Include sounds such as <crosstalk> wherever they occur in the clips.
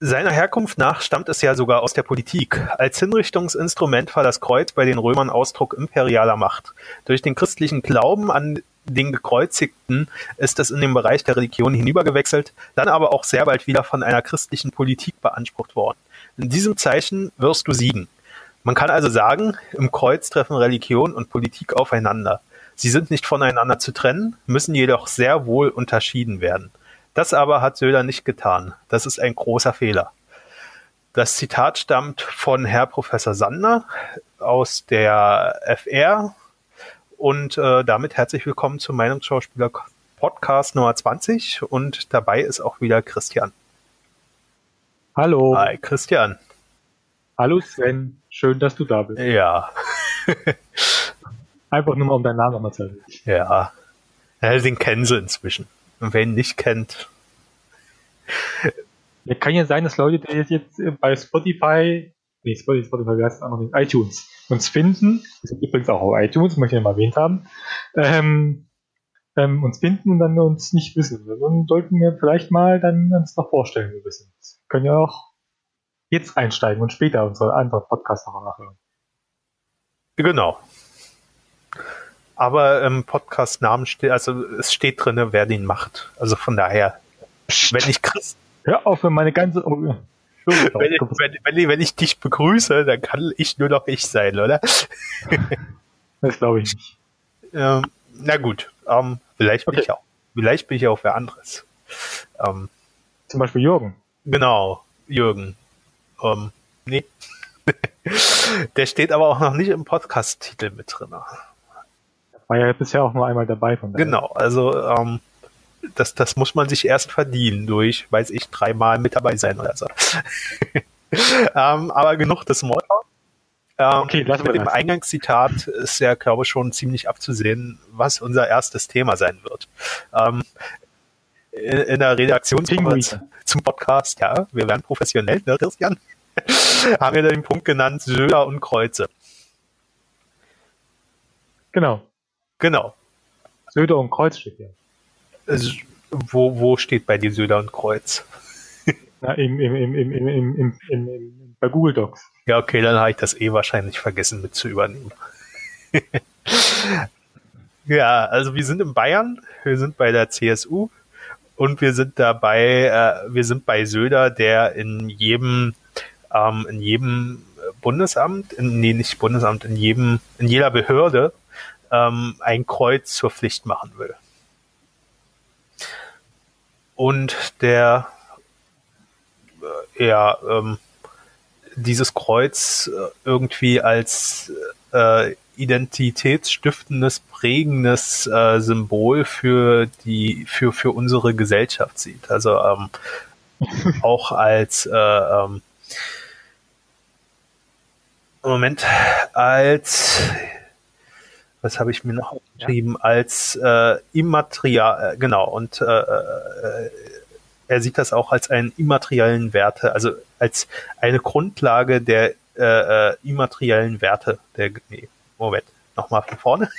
Seiner Herkunft nach stammt es ja sogar aus der Politik. Als Hinrichtungsinstrument war das Kreuz bei den Römern Ausdruck imperialer Macht. Durch den christlichen Glauben an den Gekreuzigten ist es in den Bereich der Religion hinübergewechselt, dann aber auch sehr bald wieder von einer christlichen Politik beansprucht worden. In diesem Zeichen wirst du siegen. Man kann also sagen, im Kreuz treffen Religion und Politik aufeinander. Sie sind nicht voneinander zu trennen, müssen jedoch sehr wohl unterschieden werden. Das aber hat Söder nicht getan. Das ist ein großer Fehler. Das Zitat stammt von Herr Professor Sander aus der FR und äh, damit herzlich willkommen zum Meinungsschauspieler Podcast Nummer 20 und dabei ist auch wieder Christian. Hallo. Hi Christian. Hallo Sven, schön, dass du da bist. Ja. <laughs> Einfach nur mal um deinen Namen nochmal zu erwähnen. Ja. ja. Den kennen sie inzwischen. Ihn nicht kennt. Ja, kann ja sein, dass Leute, die jetzt bei Spotify, nee, Spotify, Spotify, wie heißt es auch noch nicht, iTunes, uns finden, das ist übrigens auch auf iTunes, möchte ich ja mal erwähnt haben, ähm, ähm, uns finden und dann uns nicht wissen. Dann sollten wir vielleicht mal dann uns noch vorstellen, wir sind. Können ja auch jetzt einsteigen und später unsere anderen Podcasts noch nachhören. Genau. Aber im Podcast-Namen steht, also es steht drin, wer den macht. Also von daher, wenn ich Chris. Hör auf, wenn meine ganze. Oh, wenn, wenn, wenn, wenn, ich dich begrüße, dann kann ich nur noch ich sein, oder? <laughs> das glaube ich nicht. Ähm, na gut, ähm, vielleicht bin okay. ich auch. Vielleicht bin ich auch wer anderes. Ähm, Zum Beispiel Jürgen. Genau, Jürgen. Ähm, nee. <laughs> Der steht aber auch noch nicht im Podcast-Titel mit drin. War ja bisher auch nur einmal dabei von daher. Genau, also ähm, das, das muss man sich erst verdienen durch, weiß ich, dreimal mit dabei sein oder so. <laughs> ähm, aber genug des Smalltalk. Ähm, okay, mit dem das. Eingangszitat ist ja, glaube ich, schon ziemlich abzusehen, was unser erstes Thema sein wird. Ähm, in, in der Redaktion zum Podcast, ja, wir werden professionell, ne, Christian? <laughs> haben wir den Punkt genannt, Söder und Kreuze. Genau. Genau. Söder und Kreuz steht hier. Wo, wo steht bei dir Söder und Kreuz? <laughs> Na, im, im, im, im, im, im, im, im, bei Google Docs. Ja, okay, dann habe ich das eh wahrscheinlich vergessen mit zu übernehmen. <laughs> ja, also wir sind in Bayern, wir sind bei der CSU und wir sind dabei, äh, wir sind bei Söder, der in jedem, ähm, in jedem Bundesamt, in, nee, nicht Bundesamt, in jedem, in jeder Behörde ähm, ein Kreuz zur Pflicht machen will. Und der äh, ja ähm, dieses Kreuz äh, irgendwie als äh, identitätsstiftendes, prägendes äh, Symbol für die für für unsere Gesellschaft sieht. Also ähm, <laughs> auch als äh, ähm, Moment als was habe ich mir noch geschrieben, ja. als äh, immaterial, äh, genau, und äh, äh, er sieht das auch als einen immateriellen Werte, also als eine Grundlage der äh, äh, immateriellen Werte der, nee, Moment, nochmal von vorne.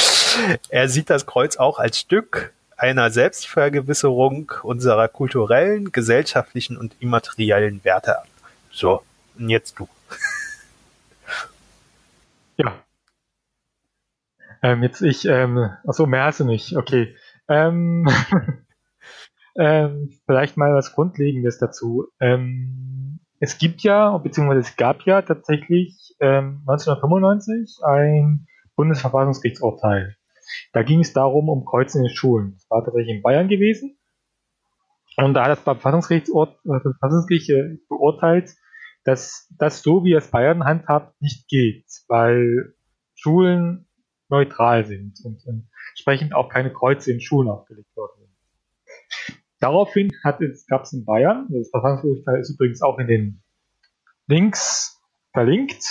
<laughs> er sieht das Kreuz auch als Stück einer Selbstvergewisserung unserer kulturellen, gesellschaftlichen und immateriellen Werte an. So, und jetzt du. Ja, ähm, jetzt ich, ähm, achso, mehr hast du nicht, okay. Ähm, <laughs> ähm, vielleicht mal was Grundlegendes dazu. Ähm, es gibt ja, beziehungsweise es gab ja tatsächlich ähm, 1995 ein Bundesverfassungsgerichtsurteil. Da ging es darum, um Kreuzen in den Schulen. Das war tatsächlich in Bayern gewesen. Und da hat das Verfassungsgericht äh, beurteilt, dass das so, wie es Bayern handhabt, nicht geht, weil Schulen neutral sind und entsprechend auch keine Kreuze in Schulen aufgelegt worden sind. Daraufhin gab es in Bayern, das Verfassungsurteil ist übrigens auch in den Links verlinkt.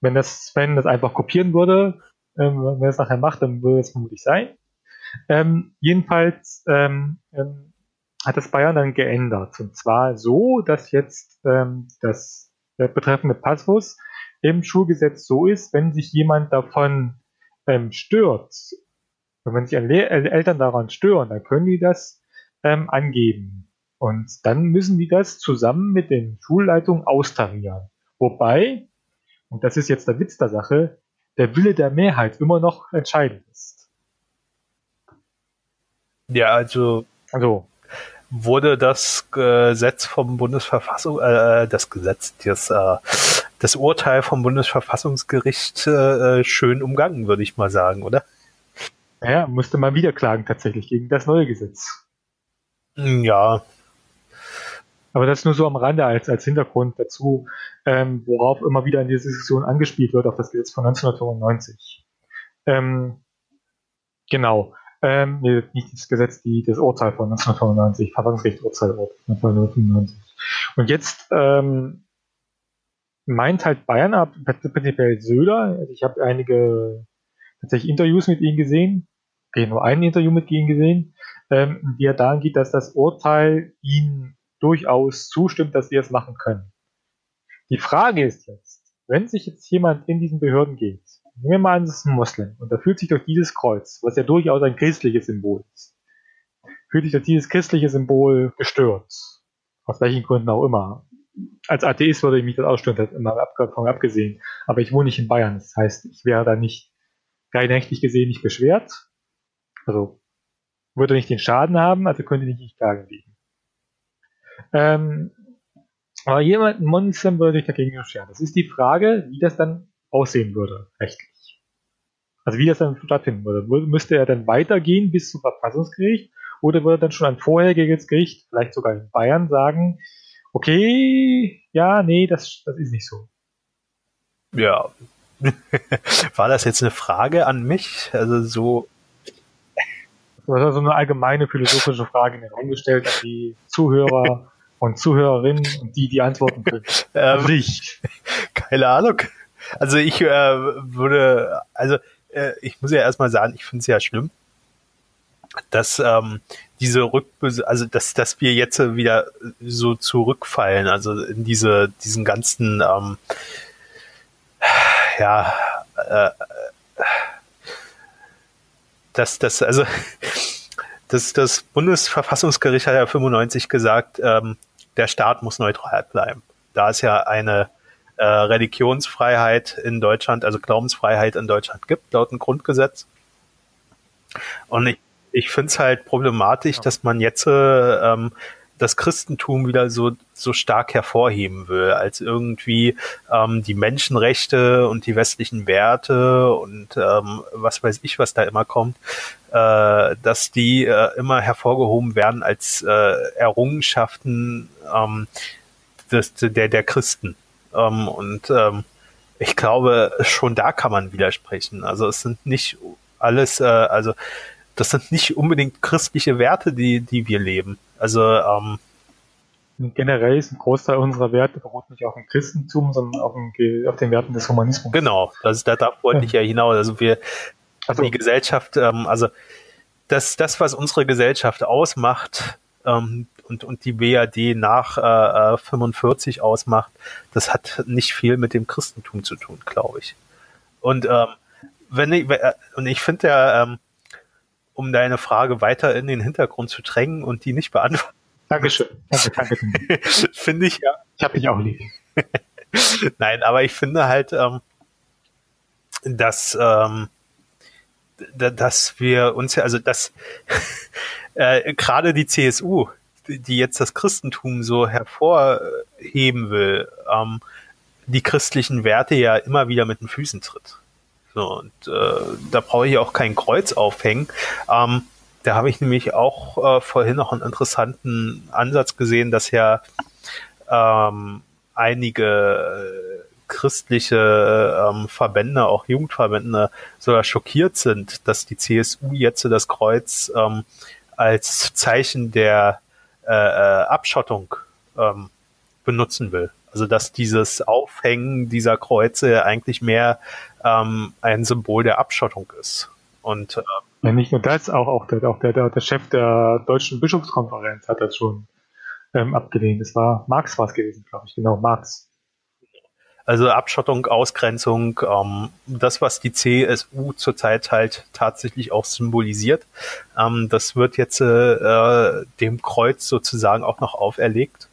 Wenn das Sven das einfach kopieren würde, ähm, wenn er es nachher macht, dann würde es vermutlich sein. Ähm, jedenfalls ähm, ähm, hat das Bayern dann geändert. Und zwar so, dass jetzt ähm, das betreffende Passus im Schulgesetz so ist, wenn sich jemand davon ähm, stört, wenn sich Le Eltern daran stören, dann können die das ähm, angeben. Und dann müssen die das zusammen mit den Schulleitungen austarieren. Wobei, und das ist jetzt der Witz der Sache, der Wille der Mehrheit immer noch entscheidend ist. Ja, also, Also, wurde das Gesetz vom Bundesverfassung, äh, das Gesetz, das, äh, das Urteil vom Bundesverfassungsgericht äh, schön umgangen, würde ich mal sagen, oder? naja, musste man wieder klagen tatsächlich gegen das neue Gesetz. Ja, Aber das nur so am Rande als, als Hintergrund dazu, ähm, worauf immer wieder in dieser Diskussion angespielt wird, auf das Gesetz von 1995. Ähm, genau. Ähm, nee, nicht das Gesetz, die, das Urteil von 1995, Verfassungsgerichtsurteil 1995. Und jetzt ähm, meint halt Bayern ab, prinzipiell Söder, also ich habe einige tatsächlich Interviews mit ihm gesehen, okay, nur ein Interview mit ihm gesehen, ähm, wie er daran geht, dass das Urteil ihn durchaus zustimmt, dass sie es machen können. Die Frage ist jetzt, wenn sich jetzt jemand in diesen Behörden geht, nehmen wir mal an, es ist ein Moslem und da fühlt sich durch dieses Kreuz, was ja durchaus ein christliches Symbol ist, fühlt sich durch dieses christliche Symbol gestört. Aus welchen Gründen auch immer. Als Atheist würde ich mich das ausstören, das immer davon abgesehen. Aber ich wohne nicht in Bayern, das heißt, ich wäre da nicht rein rechtlich gesehen nicht beschwert. Also würde nicht den Schaden haben, also könnte ich nicht klagen liegen. Ähm, aber jemand, Moslem würde sich dagegen beschweren. Das ist die Frage, wie das dann aussehen würde, rechtlich. Also wie das dann stattfinden würde. Würde- Müsste er dann weitergehen bis zum Verfassungsgericht oder würde dann schon ein vorheriges Gericht, vielleicht sogar in Bayern, sagen, okay, ja, nee, das, das ist nicht so. ja. <laughs> War das jetzt eine Frage an mich? Also so, Du hast also eine allgemeine philosophische Frage in den Raum gestellt an die Zuhörer <laughs> und Zuhörerinnen und die, die antworten können. ähm, Also ich. <laughs> Keine Ahnung. Also ich äh, würde, also äh, ich muss ja erstmal sagen, ich finde es ja schlimm, dass ähm, diese Rückbes also dass, dass wir jetzt wieder so zurückfallen, also in diese, diesen ganzen ähm, ja, äh, dass das, also <laughs> das, das Bundesverfassungsgericht hat ja 95 gesagt, ähm, der Staat muss neutral bleiben. Da es ja eine äh, Religionsfreiheit in Deutschland, also Glaubensfreiheit in Deutschland gibt, laut dem Grundgesetz. Und ich, ich finde es halt problematisch, dass man jetzt äh, ähm, das Christentum wieder so, so stark hervorheben will, als irgendwie ähm, die Menschenrechte und die westlichen Werte und ähm, was weiß ich, was da immer kommt, äh, dass die äh, immer hervorgehoben werden als äh, Errungenschaften ähm, des, der, der Christen. Ähm, und ähm, ich glaube, schon da kann man widersprechen. Also es sind nicht alles, äh, also das sind nicht unbedingt christliche Werte, die, die wir leben. Also ähm, Generell ist ein Großteil unserer Werte beruht nicht auf dem Christentum, sondern auf, dem, auf den Werten des Humanismus. genau, das, da darauf wollte ich ja hinaus. Also wir, Also, die Gesellschaft, ähm, also das, das, was unsere Gesellschaft ausmacht ähm, und, und die BRD nach äh, äh, 45 ausmacht, das hat nicht viel mit dem Christentum zu tun, glaube ich. Und ähm, wenn ich, äh, und ich finde ja, ähm, um deine Frage weiter in den Hintergrund zu drängen und die nicht beantworten, Dankeschön. Danke, danke. <laughs> finde ich ja, Ich habe dich auch lieb. <laughs> Nein, aber ich finde halt, ähm, dass, ähm, da- dass wir uns ja, also dass <laughs> äh, gerade die CSU, die die jetzt das Christentum so hervorheben will, ähm, die christlichen Werte ja immer wieder mit den Füßen tritt. So, und äh, da brauche ich auch kein Kreuz aufhängen. Ähm, da habe ich nämlich auch äh, vorhin noch einen interessanten Ansatz gesehen, dass ja ähm, einige christliche ähm, Verbände, auch Jugendverbände, sogar schockiert sind, dass die CSU jetzt das Kreuz ähm, als Zeichen der äh, äh, Abschottung ähm, benutzen will. Also dass dieses Aufhängen dieser Kreuze eigentlich mehr ähm, ein Symbol der Abschottung ist. Und äh, Ja, nicht nur das, auch, auch, der, auch der, der, der Chef der Deutschen Bischofskonferenz hat das schon ähm, abgelehnt. Das war Marx war es gewesen, glaube ich. Genau, Marx. Also Abschottung, Ausgrenzung, ähm, das, was die CSU zurzeit halt tatsächlich auch symbolisiert, ähm, das wird jetzt äh, dem Kreuz sozusagen auch noch auferlegt.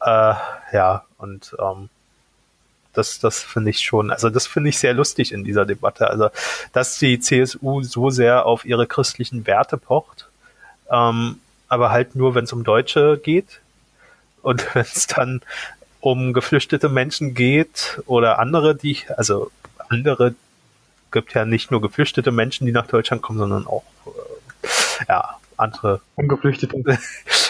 Äh, ja, und ähm, das, das finde ich schon, also das finde ich sehr lustig in dieser Debatte. Also, dass die CSU so sehr auf ihre christlichen Werte pocht, ähm, aber halt nur, wenn es um Deutsche geht. Und <laughs> wenn es dann um geflüchtete Menschen geht oder andere, die, also andere gibt ja nicht nur geflüchtete Menschen, die nach Deutschland kommen, sondern auch äh, ja, andere. Ungeflüchtete. <laughs>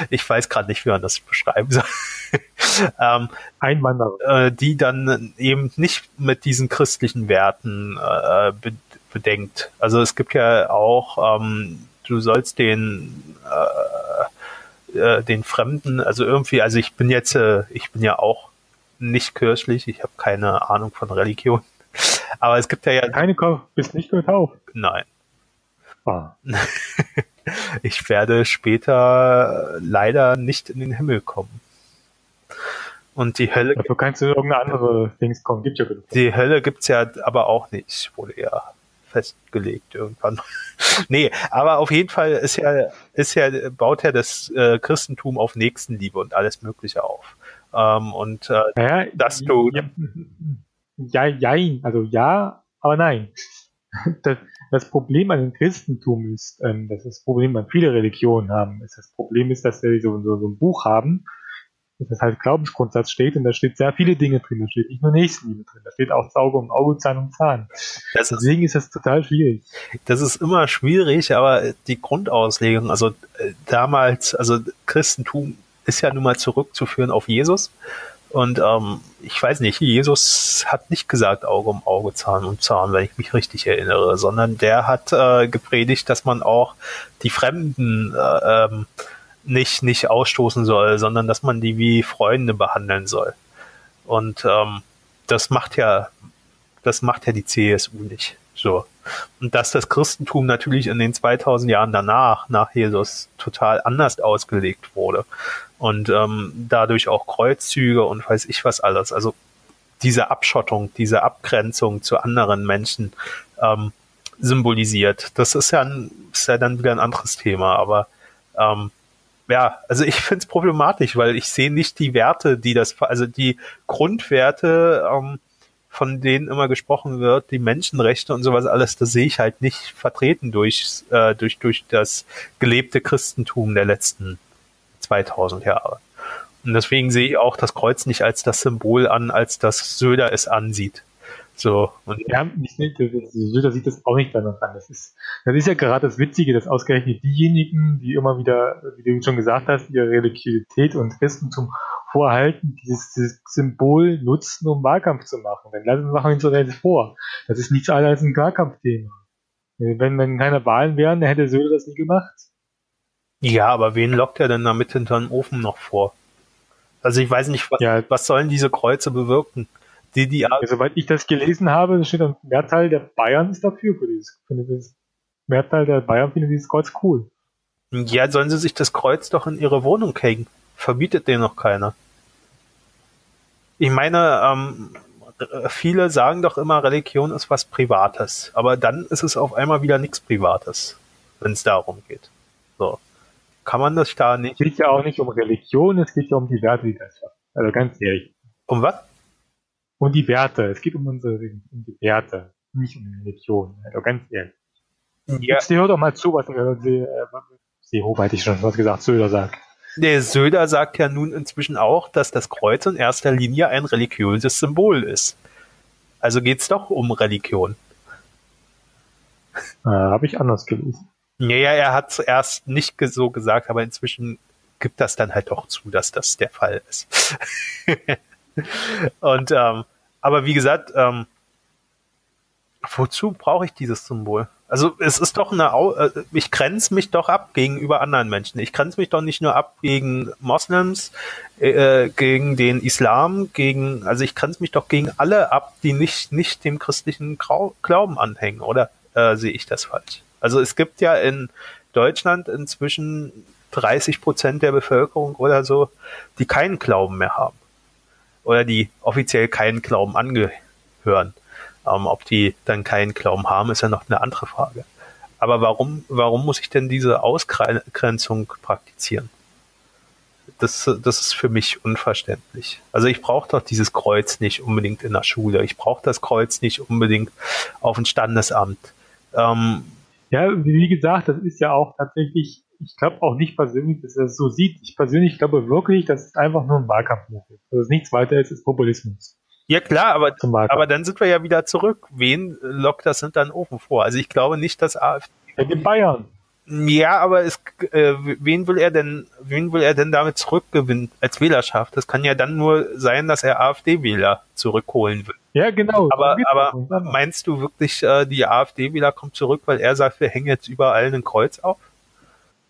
Ich weiß gerade nicht, wie man das beschreiben soll. <laughs> ähm, Einwanderer. Äh, die dann eben nicht mit diesen christlichen Werten äh, be bedenkt. Also es gibt ja auch, ähm, du sollst den äh, äh, den Fremden, also irgendwie, also ich bin jetzt, äh, ich bin ja auch nicht kirchlich, ich habe keine Ahnung von Religion. Aber es gibt ja ja. Keine bist nicht getauft? Nein. Ah. <laughs> ich werde später leider nicht in den Himmel kommen. Und die Hölle. Dafür kannst du irgendeine andere Dings kommen, gibt ja genug. Die Hölle gibt's ja aber auch nicht, wurde ja festgelegt irgendwann. <laughs> nee, aber auf jeden Fall ist ja, ist ja, baut ja das äh, Christentum auf Nächstenliebe und alles Mögliche auf. Ähm, und äh, naja, dass du. Ja, ja, also ja, aber nein. <laughs> Das, das Problem an dem Christentum ist, ähm, dass das Problem an viele Religionen haben, ist das Problem ist, dass sie so, so, so ein Buch haben, das halt Glaubensgrundsatz steht und da steht sehr viele Dinge drin. Da steht nicht nur Nächstenliebe drin, da steht auch Auge um Auge, Zahn um Zahn. Das Deswegen ist, ist das total schwierig. Das ist immer schwierig, aber die Grundauslegung, also äh, damals, also Christentum ist ja nun mal zurückzuführen auf Jesus. Und ähm, ich weiß nicht, Jesus hat nicht gesagt Auge um Auge, Zahn um Zahn, wenn ich mich richtig erinnere, sondern der hat äh, gepredigt, dass man auch die Fremden äh, ähm, nicht, nicht ausstoßen soll, sondern dass man die wie Freunde behandeln soll. Und ähm, das macht ja, das macht ja die CSU nicht. So. Und dass das Christentum natürlich in den 2000 Jahren danach, nach Jesus, total anders ausgelegt wurde. Und ähm, dadurch auch Kreuzzüge und weiß ich was alles. Also diese Abschottung, diese Abgrenzung zu anderen Menschen ähm, symbolisiert. Das ist ja, ein, ist ja dann wieder ein anderes Thema, aber ähm, ja, also ich finde es problematisch, weil ich sehe nicht die Werte, die das, also die Grundwerte, ähm, von denen immer gesprochen wird, die Menschenrechte und sowas alles, das sehe ich halt nicht vertreten durch, äh, durch, durch das gelebte Christentum der letzten 2000 Jahre. Und deswegen sehe ich auch das Kreuz nicht als das Symbol an, als das Söder es ansieht. So. Und ja, Söder sieht das auch nicht danach an. Das ist, das ist ja gerade das Witzige, dass ausgerechnet diejenigen, die immer wieder, wie du schon gesagt hast, ihre Religiosität und Christentum vorhalten, dieses, dieses Symbol nutzen, um Wahlkampf zu machen. Dann lassen wir uns doch vor. Das ist nichts anderes als ein Wahlkampfthema. Wenn, wenn keine Wahlen wären, dann hätte Söder das nie gemacht. Ja, aber wen lockt er denn damit hinter den Ofen noch vor? Also ich weiß nicht, was, ja. was sollen diese Kreuze bewirken? Die, die, ja, soweit ich das gelesen habe, steht ein Mehrteil der Bayern ist dafür für dieses, für dieses Mehrteil der Bayern findet dieses Kreuz cool. Ja, sollen sie sich das Kreuz doch in ihre Wohnung hängen. Verbietet denen noch keiner. Ich meine, ähm, viele sagen doch immer, Religion ist was Privates. Aber dann ist es auf einmal wieder nichts Privates, wenn es darum geht. So. Kann man das da nicht? Es geht ja auch nicht um Religion, es geht ja um die Werte, die das hat. Also ganz ehrlich. Um was? Um die Werte. Es geht um unsere um die Werte, nicht um Religion. Also ganz ehrlich. Ja. Jetzt hör doch mal zu, was äh, Seehofer hätte ich schon was gesagt, Söder sagt. Der Söder sagt ja nun inzwischen auch, dass das Kreuz in erster Linie ein religiöses Symbol ist. Also geht's doch um Religion. Äh, Habe ich anders gelesen. Ja, ja, er hat es erst nicht so gesagt, aber inzwischen gibt das dann halt doch zu, dass das der Fall ist. <laughs> Und ähm, aber wie gesagt, ähm, wozu brauche ich dieses Symbol? Also es ist doch eine, äh, ich grenze mich doch ab gegenüber anderen Menschen. Ich grenze mich doch nicht nur ab gegen Moslems, äh, gegen den Islam, gegen, also ich grenze mich doch gegen alle ab, die nicht, nicht dem christlichen Glauben anhängen, oder äh, sehe ich das falsch? Also es gibt ja in Deutschland inzwischen 30 Prozent der Bevölkerung oder so, die keinen Glauben mehr haben. oder die offiziell keinen Glauben angehören. Ähm, ob die dann keinen Glauben haben, ist ja noch eine andere Frage. Aber warum, warum muss ich denn diese Ausgrenzung praktizieren? Das, das ist für mich unverständlich. Also ich brauche doch dieses Kreuz nicht unbedingt in der Schule. Ich brauche das Kreuz nicht unbedingt auf ein Standesamt. Ähm, ja, wie gesagt, das ist ja auch tatsächlich, ich glaube auch nicht persönlich, dass er es so sieht. Ich persönlich glaube wirklich, das ist einfach nur ein Wahlkampfmove. Das ist nichts weiter ist, ist Populismus. Ja klar, aber, aber dann sind wir ja wieder zurück. Wen lockt das dann oben vor? Also ich glaube nicht, dass AfD. Ja, die Bayern. Ja, aber es, äh, wen will er denn, wen will er denn damit zurückgewinnen als Wählerschaft? Das kann ja dann nur sein, dass er AfD-Wähler zurückholen will. Ja, genau. Aber, aber meinst du wirklich, äh, die AfD-Wähler kommt zurück, weil er sagt, wir hängen jetzt überall ein Kreuz auf?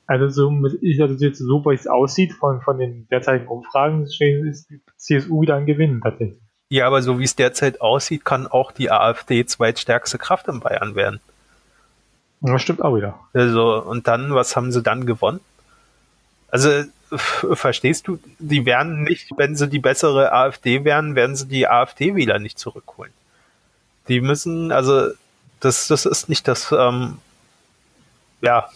Also so, ich, also jetzt so, wie es aussieht von, von den derzeitigen Umfragen, ist die CSU wieder ein Gewinn tatsächlich. Ja, aber so wie es derzeit aussieht, kann auch die AfD zweitstärkste Kraft in Bayern werden. Das stimmt auch wieder. Also, und dann, was haben sie dann gewonnen? Also, verstehst du, die werden nicht, wenn sie die bessere AfD wären, werden sie die AfD-Wähler nicht zurückholen. Die müssen, also, das, das ist nicht das, ähm, ja,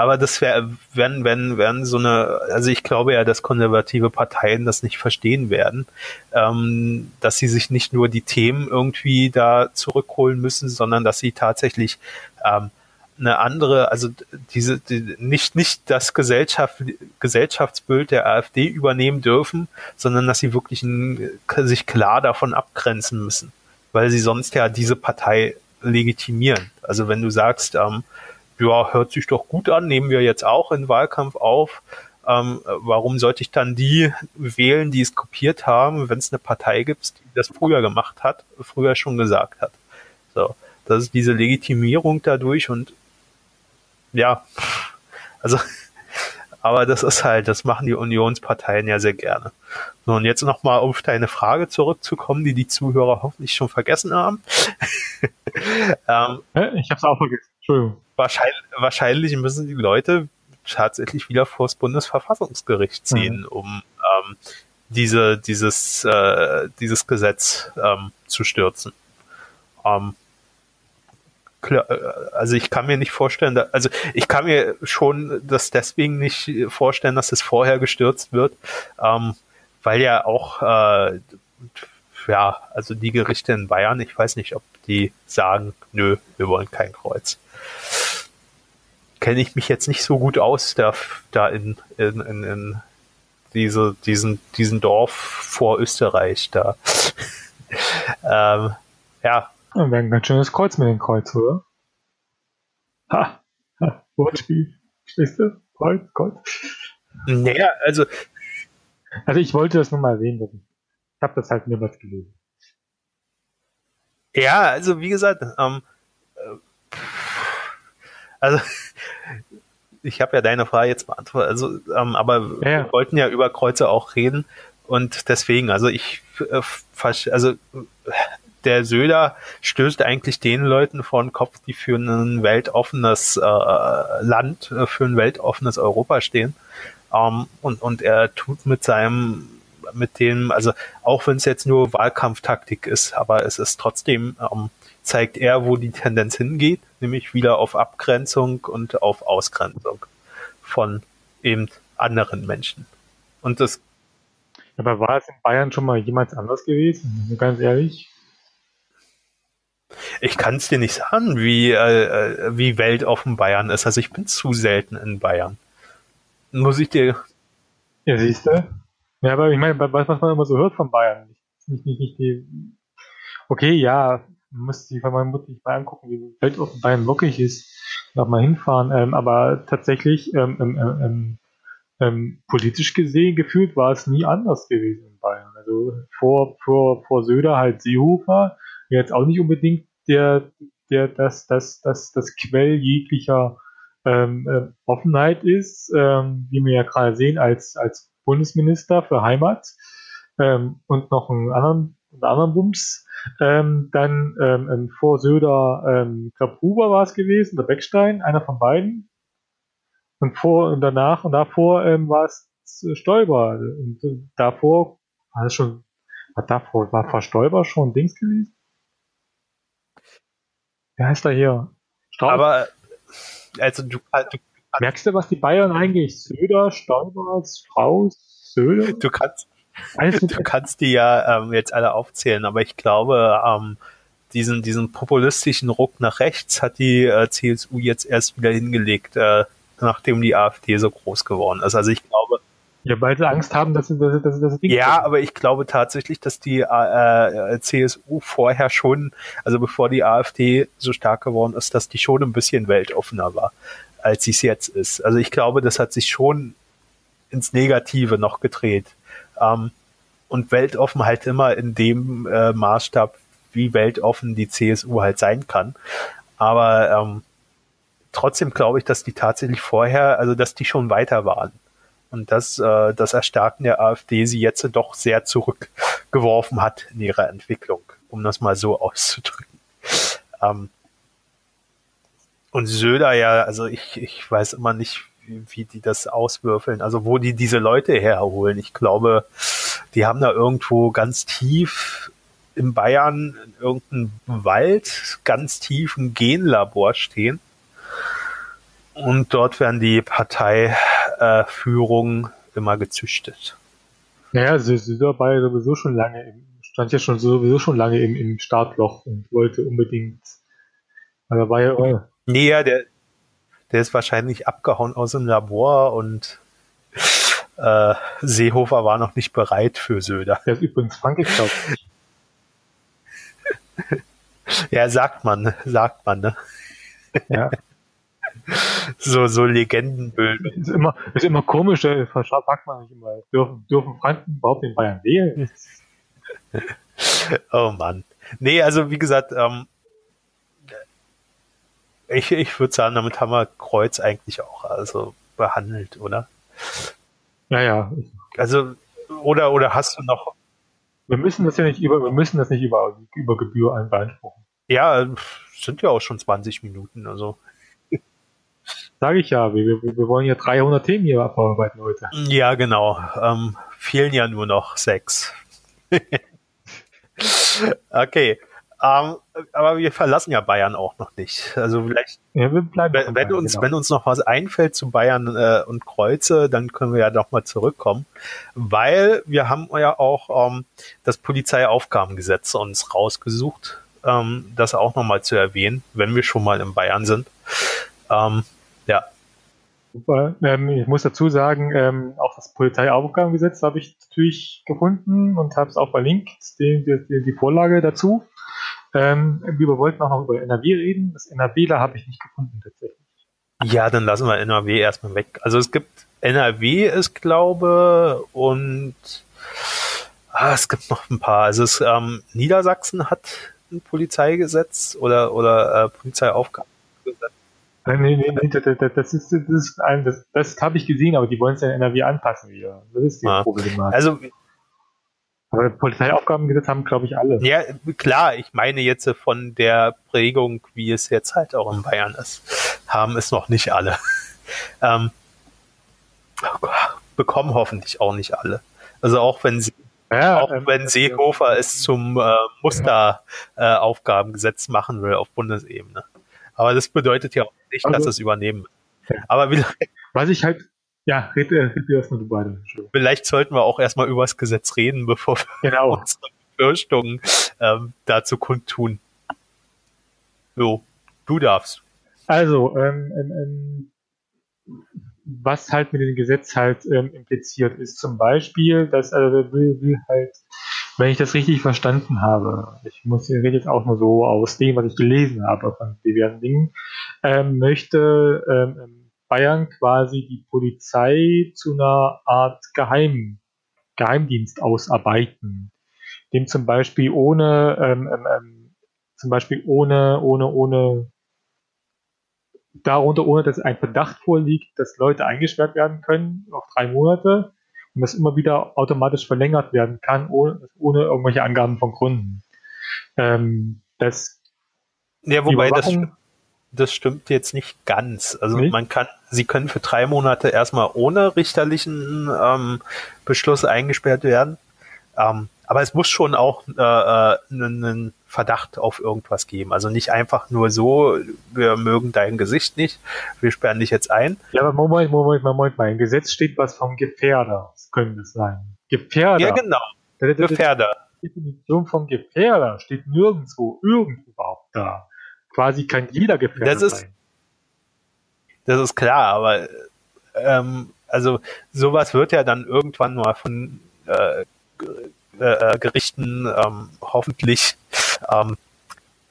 aber das wäre, wenn, wenn, wenn so eine, also ich glaube ja, dass konservative Parteien das nicht verstehen werden, ähm, dass sie sich nicht nur die Themen irgendwie da zurückholen müssen, sondern dass sie tatsächlich ähm, eine andere, also diese die, nicht nicht das Gesellschaft, Gesellschaftsbild der AfD übernehmen dürfen, sondern dass sie wirklich ein, sich klar davon abgrenzen müssen, weil sie sonst ja diese Partei legitimieren. Also wenn du sagst, ähm, ja, hört sich doch gut an, nehmen wir jetzt auch in Wahlkampf auf. Ähm, warum sollte ich dann die wählen, die es kopiert haben, wenn es eine Partei gibt, die das früher gemacht hat, früher schon gesagt hat? So, das ist diese Legitimierung dadurch und ja, also, <laughs> aber das ist halt, das machen die Unionsparteien ja sehr gerne. So, und jetzt nochmal auf deine Frage zurückzukommen, die die Zuhörer hoffentlich schon vergessen haben. <laughs> ähm, ich habe es auch vergessen. Entschuldigung wahrscheinlich, wahrscheinlich müssen die Leute tatsächlich wieder vor das Bundesverfassungsgericht mhm. ziehen, mhm. um ähm, diese, dieses, äh, dieses Gesetz ähm, zu stürzen. Ähm, klar, äh, also ich kann mir nicht vorstellen, da, also ich kann mir schon das deswegen nicht vorstellen, dass es vorher gestürzt wird, ähm, weil ja auch äh, ja, also die Gerichte in Bayern, ich weiß nicht, ob die sagen, nö, wir wollen kein Kreuz kenne ich mich jetzt nicht so gut aus, da, da in, in, in, in diese, diesen, diesen Dorf vor Österreich da. <laughs> ähm, ja. Wäre ein ganz schönes Kreuz mit dem Kreuz, oder? Ha! ha Wortspiel. Verstehst du? Kreuz, Kreuz. Naja, also. Also ich wollte das nur mal erwähnen. Ich habe das halt niemals gelesen. Ja, also wie gesagt, ähm, äh, also ich habe ja deine Frage jetzt beantwortet, also, ähm, aber ja. wir wollten ja über Kreuze auch reden und deswegen, also ich, äh, also der Söder stößt eigentlich den Leuten vor den Kopf, die für ein weltoffenes äh, Land, äh, für ein weltoffenes Europa stehen. Ähm, und, und er tut mit seinem, mit dem, also auch wenn es jetzt nur Wahlkampftaktik ist, aber es ist trotzdem ähm, zeigt er, wo die Tendenz hingeht, nämlich wieder auf Abgrenzung und auf Ausgrenzung von eben anderen Menschen. Und das. Aber war es in Bayern schon mal jemals anders gewesen? Ganz ehrlich. Ich kann es dir nicht sagen, wie, äh, wie weltoffen Bayern ist. Also ich bin zu selten in Bayern. Muss ich dir. Ja, siehst du? Ja, aber ich meine, was, was man immer so hört von Bayern. Nicht, nicht, nicht die. Okay, ja, müsste ich bei meiner Mutter mal angucken, wie auf Bayern wirklich ist, noch mal hinfahren. Ähm, aber tatsächlich, ähm ähm, ähm, ähm, ähm, politisch gesehen, gefühlt war es nie anders gewesen in Bayern. Also vor, vor, vor Söder halt Seehofer, jetzt auch nicht unbedingt der, der, das, das, das, das Quell jeglicher ähm, äh, Offenheit ist, ähm, wie wir ja gerade sehen, als, als Bundesminister für Heimat ähm, und noch einen anderen, einen anderen Bums. Ähm, dann ähm, vor Söder, ähm, ich glaube Huber war es gewesen, der Beckstein, einer von beiden. Und vor und danach und davor ähm, war es Stoiber. Und äh, davor war es schon Hat da Frau, war Frau Stoiber schon Dings gewesen? Wer heißt da hier? Strauß? Aber, also du, du Merkst du, was die Bayern eigentlich? Söder, Stoiber, Strauß, Söder? Du kannst, du kannst die ja ähm, jetzt alle aufzählen, aber ich glaube, ähm, diesen, diesen populistischen Ruck nach rechts hat die äh, CSU jetzt erst wieder hingelegt, äh, nachdem die AfD so groß geworden ist. Also ich glaube. Ja, weil sie Angst haben, dass sie das, das, das Ding Ja, aber ich glaube tatsächlich, dass die äh, äh CSU vorher schon, also bevor die AfD so stark geworden ist, dass die schon ein bisschen weltoffener war, als sie es jetzt ist. Also ich glaube, das hat sich schon ins Negative noch gedreht. Ähm, und weltoffen halt immer in dem äh, Maßstab, wie weltoffen die CSU halt sein kann. Aber ähm, trotzdem glaube ich, dass die tatsächlich vorher, also dass die schon weiter waren. Und dass äh, das Erstarken der AfD sie jetzt doch sehr zurückgeworfen hat in ihrer Entwicklung, um das mal so <laughs> auszudrücken. Ähm, und Söder ja, also ich, ich weiß immer nicht, wie, wie die das auswürfeln, also wo die diese Leute herholen. Ich glaube, die haben da irgendwo ganz tief in Bayern in irgendeinem Wald ganz tief ein Genlabor stehen. Und dort werden die Parteiführungen äh, immer gezüchtet. Naja, sie, sie dabei sowieso schon lange im, stand ja schon sowieso schon lange im, im Startloch und wollte unbedingt. Also war ja, nee, ja, der, der ist wahrscheinlich abgehauen aus dem Labor und äh, Seehofer war noch nicht bereit für Söder. Der ist übrigens Frank, glaube <laughs> ich. ja, sagt man, sagt man, ne? Ja. <laughs> so, so Legendenbild. Ist immer, ist immer komisch, da fragt man sich immer, dürfen, dürfen Franken überhaupt in Bayern wählen? <laughs> oh Mann. Nee, also wie gesagt, ähm, ich, ich würde sagen, damit haben wir Kreuz eigentlich auch also behandelt, oder? Ja, ja. Also, oder, oder hast du noch wir müssen das ja nicht über, wir müssen das nicht über, über Gebühr beanspruchen. Ja, sind ja auch schon 20 Minuten, also. Sage ich ja, wir, wir, wir wollen ja 300 Themen hier abarbeiten heute. Ja, genau. Ähm, fehlen ja nur noch sechs. <laughs> okay. Ähm, aber wir verlassen ja Bayern auch noch nicht. Also vielleicht, ja, wenn, wenn uns, genau. wenn uns noch was einfällt zu Bayern äh, und Kreuze, dann können wir ja doch mal zurückkommen, weil wir haben ja auch ähm, das Polizeiaufgabengesetz uns rausgesucht, ähm, das auch nochmal zu erwähnen, wenn wir schon mal in Bayern sind. ja. Super. Ähm, ich muss dazu sagen, ähm, auch das Polizeiaufgabengesetz habe ich natürlich gefunden und habe es auch verlinkt, die, die, die Vorlage dazu. Ähm, wir wollten auch noch über NRW reden. Das NRW, da habe ich nicht gefunden tatsächlich. Ja, dann lassen wir NRW erstmal weg. Also es gibt NRW ist glaube und ah, es gibt noch ein paar. Also es, ähm, Niedersachsen hat ein Polizeigesetz oder oder äh, Polizeiaufgabengesetz. Nee, nee, nee, das, das ist, das, ist ein, das, das habe ich gesehen, aber die wollen es ja in NRW anpassen wieder. Das ist die ah. Problematik. Also aber Polizeiaufgabengesetz haben, glaube ich, alle. Ja, klar, ich meine jetzt von der Prägung, wie es jetzt halt auch in Bayern ist, haben es noch nicht alle. <laughs> ähm, bekommen hoffentlich auch nicht alle. Also auch wenn sie ja, auch ähm, wenn Seehofer es zum äh, Musteraufgabengesetz äh, machen will auf Bundesebene. Aber das bedeutet ja auch nicht, also, dass es übernehmen. Aber wie, was ich halt ja, red, red erstmal du beide. Vielleicht sollten wir auch erstmal über das Gesetz reden, bevor wir genau. <laughs> unsere Befürchtungen ähm, dazu kundtun. So, du darfst. Also, ähm, ähm, ähm, was halt mit dem Gesetz halt ähm, impliziert ist, zum Beispiel, dass also will, will halt, wenn ich das richtig verstanden habe, ich muss ich rede jetzt auch nur so aus dem, was ich gelesen habe von diversen Dingen, ähm, möchte ähm, ähm Bayern quasi die Polizei zu einer Art Geheim, Geheimdienst ausarbeiten, dem zum Beispiel ohne, ähm, ähm, ähm, zum Beispiel ohne, ohne, ohne, darunter ohne, dass ein Verdacht vorliegt, dass Leute eingesperrt werden können auf drei Monate und das immer wieder automatisch verlängert werden kann, ohne, ohne irgendwelche Angaben von Gründen. Ähm, das ja, wobei das, das stimmt jetzt nicht ganz. Also nicht? man kann, sie können für drei Monate erstmal ohne richterlichen ähm, Beschluss eingesperrt werden. Ähm, aber es muss schon auch äh, äh, einen Verdacht auf irgendwas geben. Also nicht einfach nur so, wir mögen dein Gesicht nicht, wir sperren dich jetzt ein. Ja, aber Moment, Moment, Moment mal. Im Gesetz steht was vom Gefährder. Das könnte es sein. Gefährder. Ja, genau. Gefährder. Die Definition von Gefährder steht nirgendwo, irgendwo überhaupt da. Quasi kann jeder Gefährder das ist, sein. Das ist klar, aber ähm, also sowas wird ja dann irgendwann mal von äh, äh, Gerichten ähm, hoffentlich ähm,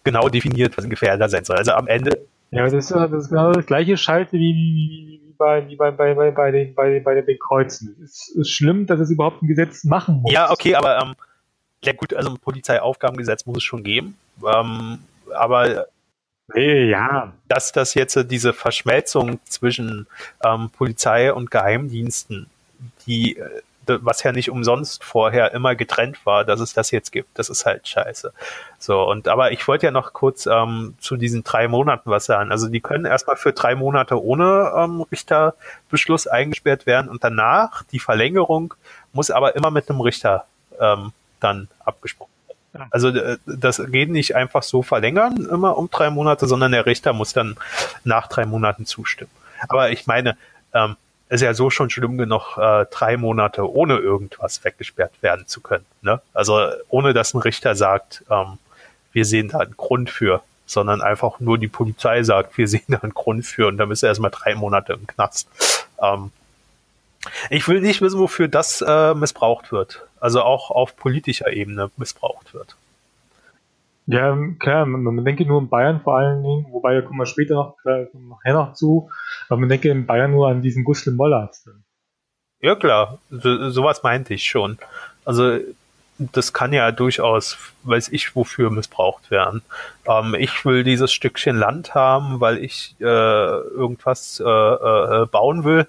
genau definiert, was ein Gefährder sein soll. Also am Ende. Ja, das ist, das ist genau das gleiche Schalte wie, wie, wie bei, wie bei, bei, bei, bei, den, bei, den, bei den Kreuzen. Es ist schlimm, dass es überhaupt ein Gesetz machen muss. Ja, okay, aber ähm, ja gut, also ein Polizeiaufgabengesetz muss es schon geben. Ähm, aber Nee, ja. Dass das jetzt diese Verschmelzung zwischen ähm, Polizei und Geheimdiensten, die, äh, was ja nicht umsonst vorher immer getrennt war, dass es das jetzt gibt, das ist halt scheiße. So, und aber ich wollte ja noch kurz ähm, zu diesen drei Monaten was sagen. Also die können erstmal für drei Monate ohne ähm, Richterbeschluss eingesperrt werden und danach die Verlängerung muss aber immer mit einem Richter ähm, dann abgesprochen also äh, das geht nicht einfach so verlängern, immer um drei Monate, sondern der Richter muss dann nach drei Monaten zustimmen. Aber ich meine, ähm, ist ja so schon schlimm genug, äh, drei Monate ohne irgendwas weggesperrt werden zu können. Ne? Also ohne dass ein Richter sagt, ähm, wir sehen da einen Grund für, sondern einfach nur die Polizei sagt, wir <laughs> sehen da einen Grund für und dann ist er erstmal drei Monate im Knast. Ähm, ich will nicht wissen, wofür das äh, missbraucht wird. Also auch auf politischer Ebene missbraucht wird. Ja, klar, man, denke nur in Bayern vor allen Dingen, wobei da kommen wir später noch, nachher noch zu, aber man denke in Bayern nur an diesen Gustl Mollarzt. Ja klar, so, sowas meinte ich schon. Also das kann ja durchaus, weiß ich, wofür missbraucht werden. Ähm, ich will dieses Stückchen Land haben, weil ich äh, irgendwas äh, äh, bauen will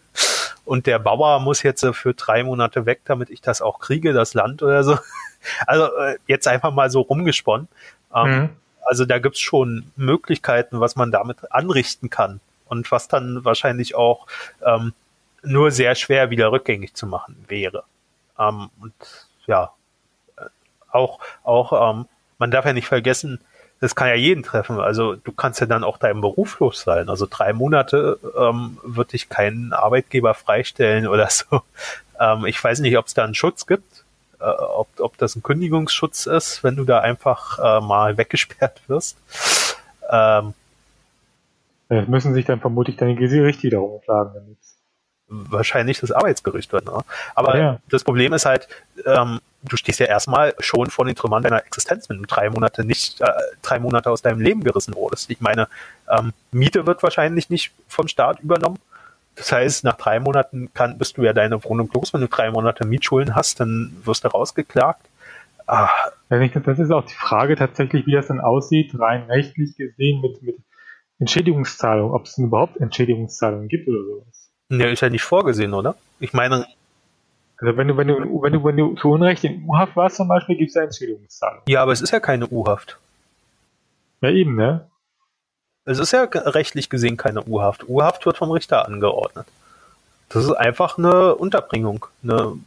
und der Bauer muss jetzt für drei Monate weg, damit ich das auch kriege, das Land oder so. <laughs> Also äh, jetzt einfach mal so rumgesponnen. Ähm, mhm. Also da gibt's schon Möglichkeiten, was man damit anrichten kann und was dann wahrscheinlich auch ähm, nur sehr schwer wieder rückgängig zu machen wäre. Ähm, und ja, äh, auch, auch ähm, man darf ja nicht vergessen, das kann ja jeden treffen. Also du kannst ja dann auch deinem Beruf los sein. Also drei Monate ähm, wird dich kein Arbeitgeber freistellen oder <laughs> so. Ähm, ich weiß nicht, ob es da einen Schutz gibt, äh, ob, ob das ein Kündigungsschutz ist, wenn du da einfach äh, mal weggesperrt wirst. Ähm, ja, müssen sich dann vermutlich deine Gericht wieder umklagen damit. Wahrscheinlich das Arbeitsgericht wird. Ne? Aber ja. das Problem ist halt, ähm, du stehst ja erstmal schon vor den Trümmern deiner Existenz, wenn du drei Monate nicht, äh, drei Monate aus deinem Leben gerissen wurdest. Ich meine, ähm, Miete wird wahrscheinlich nicht vom Staat übernommen. Das heißt, nach drei Monaten kann, bist du ja deine Wohnung los. Wenn du drei Monate Mietschulden hast, dann wirst du rausgeklagt. Ah. Ja, das ist auch die Frage tatsächlich, wie das dann aussieht, rein rechtlich gesehen mit, mit Entschädigungszahlung, ob es denn überhaupt Entschädigungszahlungen gibt oder sowas. Ja, ist ja nicht vorgesehen, oder? Ich meine, also wenn du, wenn du, wenn du, wenn du zu Unrecht in U-Haft warst zum Beispiel, gibt es eine Entschädigungszahlung. Ja, aber es ist ja keine U-Haft. Ja, eben, ne? Es ist ja rechtlich gesehen keine U-Haft. U-Haft wird vom Richter angeordnet. Das ist einfach eine Unterbringung. Eine,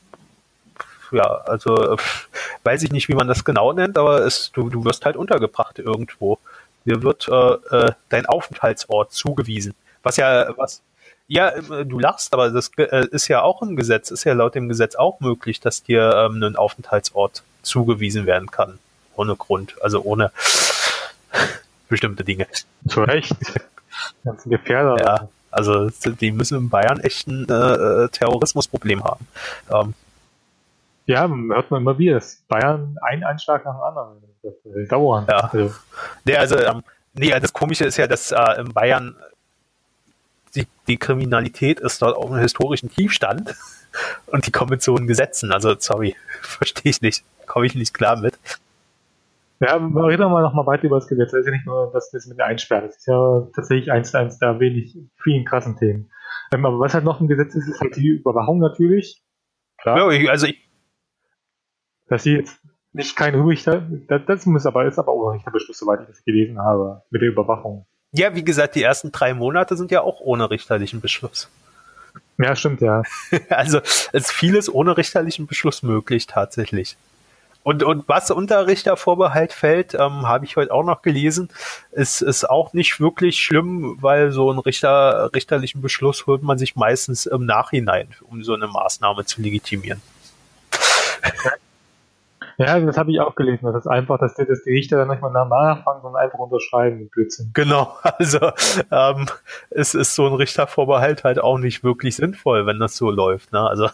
ja, also <laughs> weiß ich nicht, wie man das genau nennt, aber es, du, du wirst halt untergebracht irgendwo. Dir wird äh, äh, dein Aufenthaltsort zugewiesen. Was ja, was, ja, äh, du lachst, aber das äh, ist ja auch ein Gesetz, ist ja laut dem Gesetz auch möglich, dass dir ähm, ein Aufenthaltsort zugewiesen werden kann. Ohne Grund, also ohne <laughs> bestimmte Dinge. Zu Recht. Ganz Gefährder. Ja, also die müssen in Bayern echt ein äh, Terrorismusproblem haben. Ähm, ja, hört man immer wieder, Bayern ein Einschlag nach dem anderen. Dauernd. Ja. Also. Nee, also, ähm, nee, das Komische ist ja, dass äh, in Bayern die, die Kriminalität ist dort auf einem historischen Tiefstand <laughs> und die kommen mit so Gesetzen. Also, sorry, <laughs> verstehe ich nicht. Komme ich nicht klar mit. Ja, reden wir mal noch mal weiter über das Gesetz. Das ist ja nicht nur das, das mit der Einsperren. Das ist ja tatsächlich eins, eins der wenig, vielen krassen Themen. Ähm, aber was halt noch ein Gesetz ist, ist halt die Überwachung natürlich. Klar. Ja, also ich, dass sie jetzt nicht kein Richter, das, das muss aber, ist aber auch noch nicht der Beschluss, soweit ich das gelesen habe, mit der Überwachung. Ja, wie gesagt, die ersten drei Monate sind ja auch ohne richterlichen Beschluss. Ja, stimmt, ja. <laughs> Also es ist vieles ohne richterlichen Beschluss möglich tatsächlich. Und, und was unter Richtervorbehalt fällt, ähm, habe ich heute auch noch gelesen, ist, ist auch nicht wirklich schlimm, weil so einen Richter, richterlichen Beschluss holt man sich meistens im Nachhinein, um so eine Maßnahme zu legitimieren. Ja, das habe ich auch gelesen. Das ist einfach, dass die, dass die Richter dann nicht mal nachfragen, sondern einfach unterschreiben mit Blödsinn. Genau, <laughs> also ähm, es ist so ein Richtervorbehalt halt auch nicht wirklich sinnvoll, wenn das so läuft. Ne? Also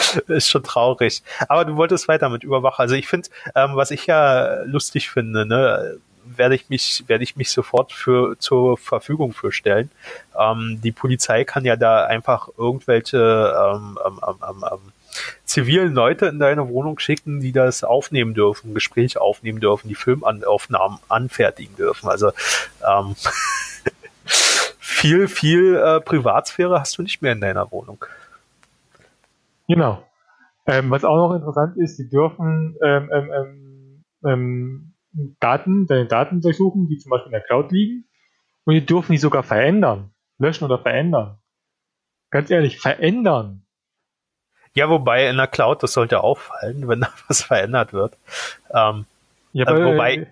<laughs> ist schon traurig. Aber du wolltest weiter mit Überwacher. Also ich finde, ähm, was ich ja lustig finde, ne, werde ich mich, werde ich mich sofort für zur Verfügung für stellen. Ähm, die Polizei kann ja da einfach irgendwelche ähm, ähm, ähm, ähm, zivilen Leute in deine Wohnung schicken, die das aufnehmen dürfen, Gespräch aufnehmen dürfen, die Filmaufnahmen anfertigen dürfen. Also ähm, <laughs> viel, viel äh, Privatsphäre hast du nicht mehr in deiner Wohnung. Genau. Ähm, was auch noch interessant ist, sie dürfen ähm, ähm, ähm, ähm, Daten, deine Daten durchsuchen, die zum Beispiel in der Cloud liegen, und die dürfen die sogar verändern, löschen oder verändern. Ganz ehrlich, verändern. Ja, wobei in der Cloud, das sollte auffallen, <laughs> wenn da was verändert wird. Ähm, ja, äh, wobei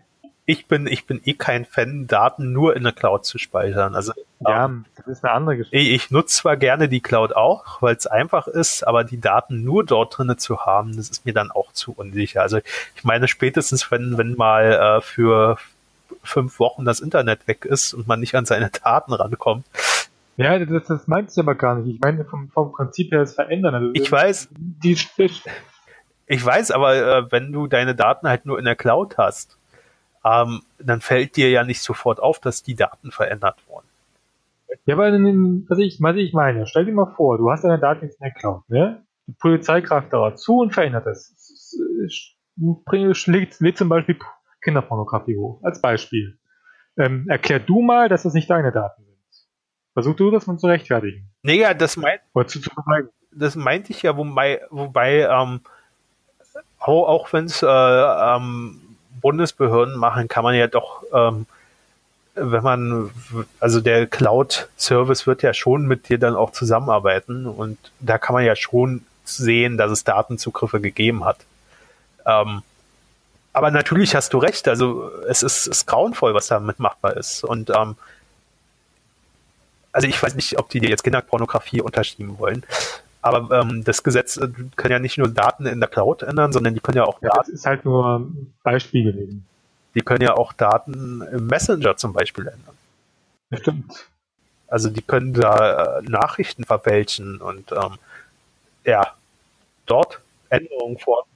ich bin, ich bin eh kein Fan, Daten nur in der Cloud zu speichern. Also ja, ähm, das ist eine andere Geschichte. Ich, ich nutze zwar gerne die Cloud auch, weil es einfach ist, aber die Daten nur dort drinnen zu haben, das ist mir dann auch zu unsicher. Also ich meine, spätestens wenn, wenn mal äh, für fünf Wochen das Internet weg ist und man nicht an seine <laughs> Daten rankommt. Ja, das, das meinst du aber gar nicht. Ich meine vom, vom Prinzip her das Verändern. Also ich weiß. Die, ich weiß, aber äh, wenn du deine Daten halt nur in der Cloud hast, ähm, dann fällt dir ja nicht sofort auf, dass die Daten verändert wurden. Ja, aber was ich, was ich meine, stell dir mal vor, du hast deine Daten jetzt in der Cloud, ne? Die Polizei greift darauf zu und verändert das. Schlägt, lädt zum Beispiel Kinderpornografie hoch, als Beispiel. Ähm, erklär du mal, dass das nicht deine Daten sind. Versuch du das mal zu rechtfertigen. Nee, ja, das meint, das meinte ich ja, wobei, wobei ähm, auch, auch wenn es äh, ähm, Bundesbehörden machen, kann man ja doch, ähm, wenn man, also der Cloud-Service wird ja schon mit dir dann auch zusammenarbeiten und da kann man ja schon sehen, dass es Datenzugriffe gegeben hat. Ähm, aber natürlich hast du recht, also es ist, ist grauenvoll, was damit machbar ist. Und ähm, also ich weiß nicht, ob die dir jetzt Kinderpornografie unterschieben wollen. Aber ähm, das Gesetz äh, kann ja nicht nur Daten in der Cloud ändern, sondern die können ja auch ja, Daten. Das ist halt nur ein Beispiel gewesen. Die können ja auch Daten im Messenger zum Beispiel ändern. Ja, stimmt. Also die können da äh, Nachrichten verfälschen und ähm, ja, dort Änderungen vor.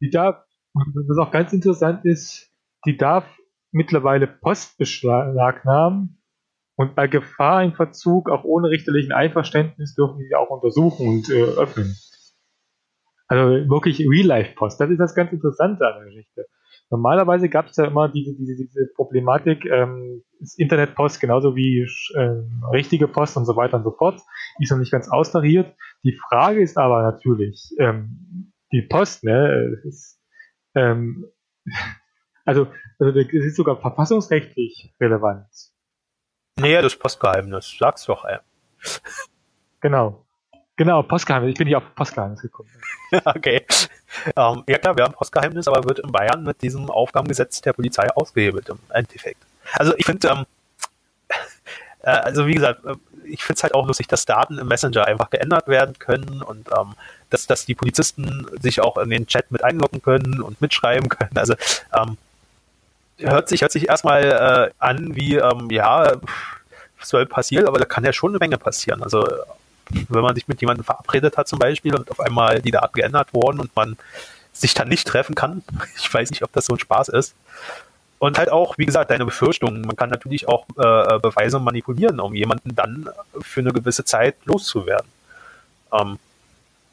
Die darf, was auch ganz interessant ist, die darf mittlerweile Postbeschlagnahmen und bei Gefahr im Verzug, auch ohne richterlichen Einverständnis, dürfen die auch untersuchen und äh, öffnen. Also wirklich Real-Life-Post. Das ist das ganz Interessante an der Geschichte. Normalerweise gab es ja immer diese, diese, diese Problematik, ähm, Internetpost genauso wie ähm, richtige Post und so weiter und so fort. Die ist noch nicht ganz austariert. Die Frage ist aber natürlich, ähm, die Post, ne, ist, ähm, <laughs> also, also das ist sogar verfassungsrechtlich relevant. Nee, das Postgeheimnis. Sag's doch, ey. Genau. Genau, Postgeheimnis. Ich bin hier auf Postgeheimnis gekommen. <laughs> okay. Ähm, ja klar, wir haben Postgeheimnis, aber wird in Bayern mit diesem Aufgabengesetz der Polizei ausgehebelt im Endeffekt. Also ich finde, ähm, <laughs> äh, also wie gesagt, äh, ich finde es halt auch lustig, dass Daten im Messenger einfach geändert werden können und ähm, dass, dass die Polizisten sich auch in den Chat mit einloggen können und mitschreiben können. Also ähm, hört sich, hört sich erstmal äh, an wie, ähm, ja, soll passieren, aber da kann ja schon eine Menge passieren. Also wenn man sich mit jemandem verabredet hat zum Beispiel und auf einmal die Daten geändert wurden und man sich dann nicht treffen kann, <laughs> ich weiß nicht, ob das so ein Spaß ist. Und halt auch, wie gesagt, deine Befürchtungen. Man kann natürlich auch äh, Beweise manipulieren, um jemanden dann für eine gewisse Zeit loszuwerden. Ähm,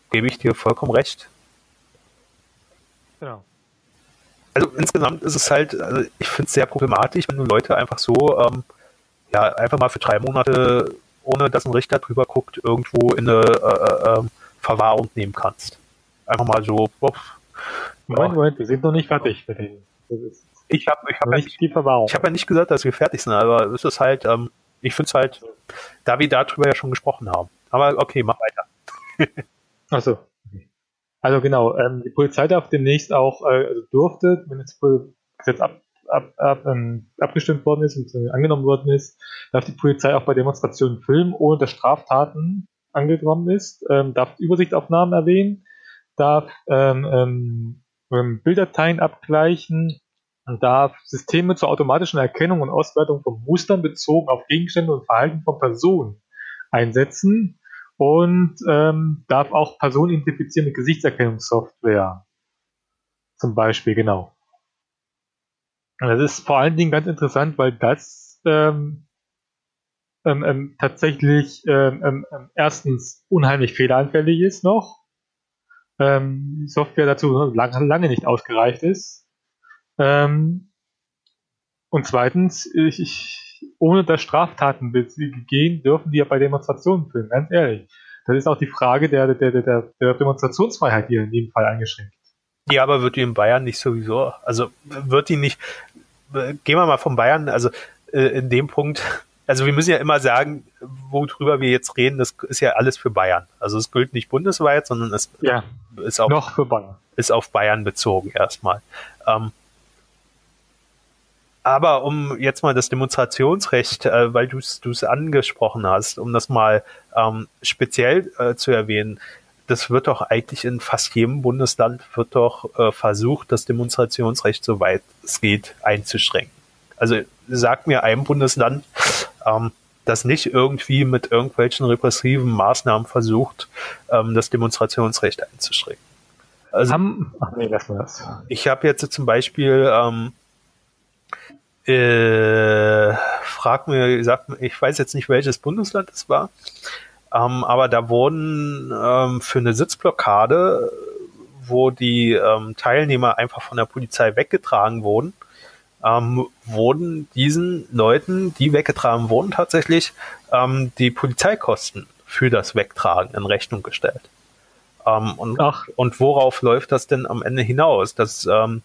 gebe ich dir vollkommen recht. Genau also insgesamt ist es halt, also ich finde es sehr problematisch, wenn du Leute einfach so, ähm, ja, einfach mal für drei Monate, ohne dass ein Richter drüber guckt, irgendwo in eine äh, äh, ähm, Verwahrung nehmen kannst. Einfach mal so. Uff, Moment. Moment, wir sind noch nicht fertig mit den. Ich habe ich hab ja nicht, die Verwahrung. Ich habe ja nicht gesagt, dass wir fertig sind, aber es ist halt, ähm, ich finde es halt, da wir darüber ja schon gesprochen haben. Aber okay, mach weiter. Achso. Also genau, ähm, die Polizei darf demnächst auch, äh, also durfte, wenn das Gesetz ab, ab, ab, ähm, abgestimmt worden ist und angenommen worden ist, darf die Polizei auch bei Demonstrationen filmen, ohne dass Straftaten angekommen ist, ähm, darf Übersichtsaufnahmen erwähnen, darf ähm, ähm, ähm Bilddateien abgleichen darf Systeme zur automatischen Erkennung und Auswertung von Mustern bezogen auf Gegenstände und Verhalten von Personen einsetzen und ähm, darf auch Personen identifizieren mit Gesichtserkennungssoftware. Zum Beispiel, genau. Das ist vor allen Dingen ganz interessant, weil das ähm, ähm, ähm, tatsächlich ähm, ähm, ähm erstens unheimlich fehleranfällig ist noch. Ähm, Software dazu lange, lange nicht ausgereift ist. Ähm, und zweitens, ich, ich, ohne dass Straftaten gehen, dürfen die ja bei Demonstrationen filmen, ganz ehrlich. Das ist auch die Frage der, der, der, der Demonstrationsfreiheit hier in jedem Fall eingeschränkt. Ja, aber wird die in Bayern nicht sowieso, also wird die nicht, gehen wir mal von Bayern, also äh, in dem Punkt, also wir müssen ja immer sagen, worüber wir jetzt reden, das ist ja alles für Bayern. Also es gilt nicht bundesweit, sondern es ja, ist, auf, noch für Bayern. ist auf Bayern bezogen erstmal. Ähm, aber um jetzt mal das Demonstrationsrecht, äh, weil du es angesprochen hast, um das mal ähm, speziell äh, zu erwähnen, das wird doch eigentlich in fast jedem Bundesland wird doch äh, versucht, das Demonstrationsrecht soweit es geht einzuschränken. Also sag mir ein Bundesland, ähm, das nicht irgendwie mit irgendwelchen repressiven Maßnahmen versucht, ähm, das Demonstrationsrecht einzuschränken. Also, ach nee. Ich habe jetzt zum Beispiel ähm, äh, frag mir, sag ich weiß jetzt nicht, welches Bundesland es war, ähm, aber da wurden ähm, für eine Sitzblockade, wo die ähm, Teilnehmer einfach von der Polizei weggetragen wurden, ähm, wurden diesen Leuten, die weggetragen wurden, tatsächlich ähm, die Polizeikosten für das Wegtragen in Rechnung gestellt. Ähm, und, Ach. und worauf läuft das denn am Ende hinaus? Dass ähm,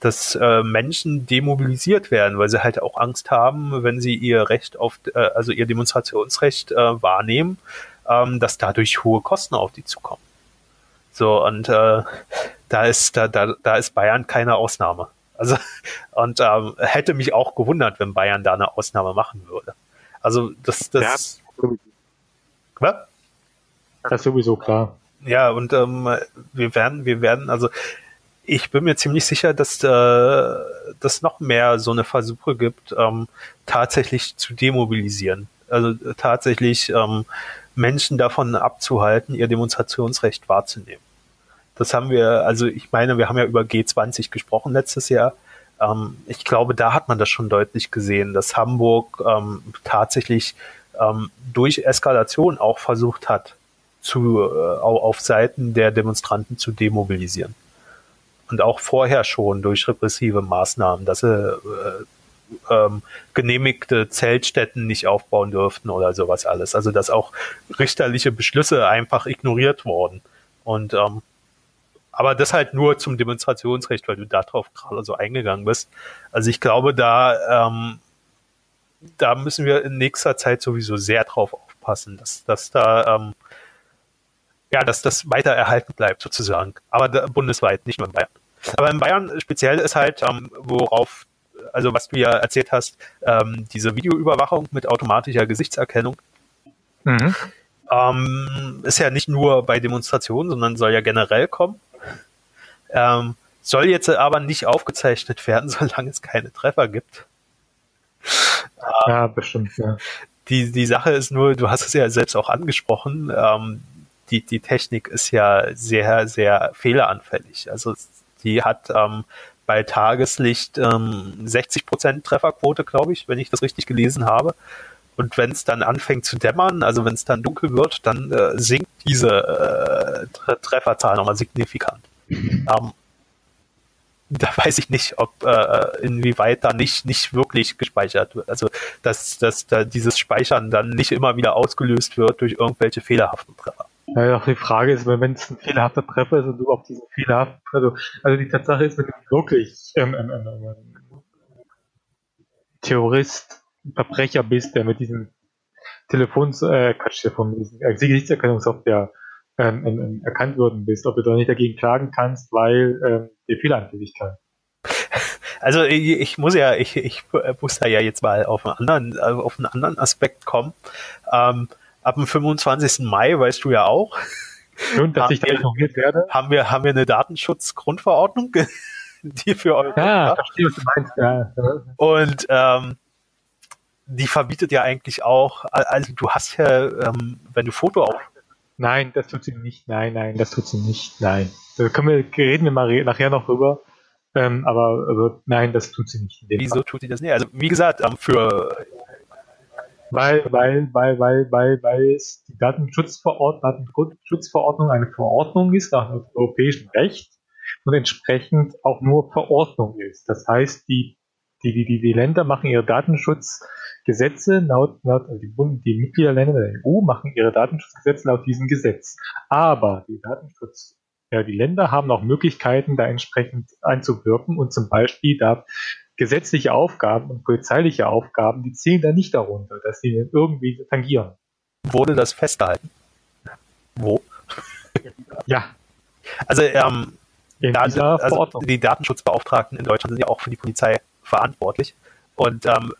dass äh, Menschen demobilisiert werden, weil sie halt auch Angst haben, wenn sie ihr Recht auf, äh, also ihr Demonstrationsrecht äh, wahrnehmen, ähm, dass dadurch hohe Kosten auf die zukommen. So, und äh, da ist, da, da, da ist Bayern keine Ausnahme. Also, <laughs> und ähm, hätte mich auch gewundert, wenn Bayern da eine Ausnahme machen würde. Also, das, das. Ja. Was? Das ist sowieso klar. Ja, und ähm, wir werden, wir werden, also ich bin mir ziemlich sicher, dass äh, das noch mehr so eine Versuche gibt, ähm, tatsächlich zu demobilisieren. Also äh, tatsächlich ähm, Menschen davon abzuhalten, ihr Demonstrationsrecht wahrzunehmen. Das haben wir, also ich meine, wir haben ja über G20 gesprochen letztes Jahr. Ähm, ich glaube, da hat man das schon deutlich gesehen, dass Hamburg ähm, tatsächlich ähm, durch Eskalation auch versucht hat, zu, äh, auf Seiten der Demonstranten zu demobilisieren und auch vorher schon durch repressive Maßnahmen, dass sie äh, ähm, genehmigte Zeltstätten nicht aufbauen dürften oder sowas alles. Also dass auch richterliche Beschlüsse einfach ignoriert wurden. Und ähm, aber das halt nur zum Demonstrationsrecht, weil du darauf gerade so eingegangen bist. Also ich glaube, da ähm, da müssen wir in nächster Zeit sowieso sehr drauf aufpassen, dass, dass da ähm, ja, dass das weiter erhalten bleibt sozusagen. Aber da, bundesweit, nicht nur in Bayern. Aber in Bayern speziell ist halt, ähm, worauf, also was du ja erzählt hast, ähm, diese Videoüberwachung mit automatischer Gesichtserkennung. Mhm. Ähm, ist ja nicht nur bei Demonstrationen, sondern soll ja generell kommen. Ähm, soll jetzt aber nicht aufgezeichnet werden, <laughs> solange es keine Treffer gibt. Ja, bestimmt, ja. Die, die Sache ist nur, du hast es ja selbst auch angesprochen, ähm, die, die Technik ist ja sehr, sehr fehleranfällig. Also die hat ähm, bei Tageslicht ähm, 60 Prozent Trefferquote, glaube ich, wenn ich das richtig gelesen habe. Und wenn es dann anfängt zu dämmern, also wenn es dann dunkel wird, dann äh, sinkt diese äh, Trefferzahl nochmal signifikant. Ähm, da weiß ich nicht, ob äh, inwieweit da nicht nicht wirklich gespeichert wird. Also dass, dass da dieses Speichern dann nicht immer wieder ausgelöst wird durch irgendwelche fehlerhaften Treffer. Ja, auch die Frage ist, wenn es ein fehlerhafter Treffer ist und du auf diesen fehlerhaften, also, also die Tatsache ist, wenn du wirklich ähm, ähm, ähm, ähm, Terrorist, Verbrecher bist, der mit diesem Telefons, äh, Quatsch, von diesem äh, Gesichtserkennungssoftware ähm, ähm, erkannt worden bist, ob du da nicht dagegen klagen kannst, weil ähm, die Fehleranfälligkeit. Also ich, ich, muss ja, ich, ich muss da ja jetzt mal auf einen anderen, auf einen anderen Aspekt kommen. Ähm, ab dem 25. Mai, weißt du ja auch, Schön, dass ich da informiert werde. Haben wir, haben wir eine Datenschutzgrundverordnung, <laughs> die für Europa. Ja, verstehe, was du meinst. Ja. Und ähm, die verbietet ja eigentlich auch, also du hast ja, ähm, wenn du Foto auf. Nein, das tut sie nicht. Nein, nein, das tut sie nicht. Nein. Da können wir, reden wir mal nachher noch drüber. Ähm, aber, aber, nein, das tut sie nicht. Wieso Fall. tut sie das nicht? Also wie gesagt, ähm, für weil, weil, weil, weil, weil, weil es die Datenschutzverordnung, Datenschutzverordnung eine Verordnung ist nach dem europäischen Recht und entsprechend auch nur Verordnung ist. Das heißt, die, die, die, die Länder machen ihre Datenschutzgesetze laut, laut also die, die Mitgliederländer der EU machen ihre Datenschutzgesetze laut diesem Gesetz. Aber die Datenschutz, ja, die Länder haben auch Möglichkeiten, da entsprechend einzuwirken und zum Beispiel da gesetzliche Aufgaben und polizeiliche Aufgaben, die zählen da nicht darunter, dass sie irgendwie tangieren. Wurde das festgehalten? Wo? <laughs> Ja. Also, ähm, also die Datenschutzbeauftragten in Deutschland sind ja auch für die Polizei verantwortlich. Und ähm,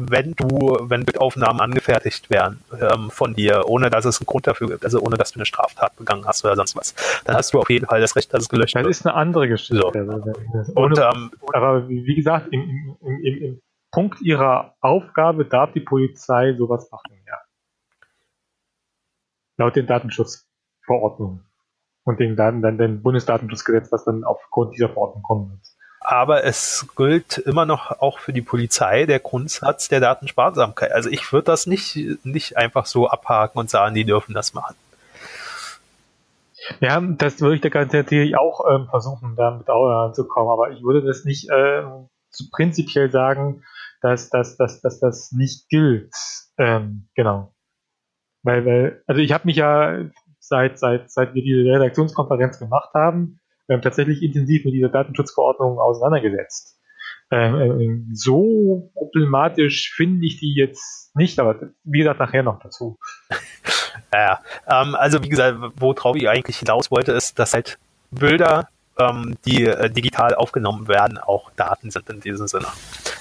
wenn du, wenn Bildaufnahmen angefertigt werden ähm, von dir, ohne dass es einen Grund dafür gibt, also ohne dass du eine Straftat begangen hast oder sonst was, dann hast du auf jeden Fall das Recht, dass es gelöscht das wird. Das ist eine andere Geschichte. So. Und, ähm, aber wie gesagt, im, im, im, im Punkt ihrer Aufgabe darf die Polizei sowas machen, ja. Laut den Datenschutzverordnungen und den, dann den Bundesdatenschutzgesetz, was dann aufgrund dieser Verordnung kommen wird aber es gilt immer noch auch für die Polizei der Grundsatz der Datensparsamkeit. Also ich würde das nicht, nicht einfach so abhaken und sagen, die dürfen das machen. Ja, das würde ich da ganz natürlich auch ähm, versuchen, damit auch anzukommen, aber ich würde das nicht äh, prinzipiell sagen, dass, dass, dass, dass das nicht gilt. Ähm, genau. Weil, weil, also ich habe mich ja seit, seit, seit wir diese Redaktionskonferenz gemacht haben, ähm, tatsächlich intensiv mit dieser Datenschutzverordnung auseinandergesetzt. Ähm, ähm, so problematisch finde ich die jetzt nicht, aber wie gesagt, nachher noch dazu. <laughs> Ja, ähm, also wie gesagt, worauf ich eigentlich hinaus wollte, ist, dass halt Bilder, ähm, die äh, digital aufgenommen werden, auch Daten sind in diesem Sinne.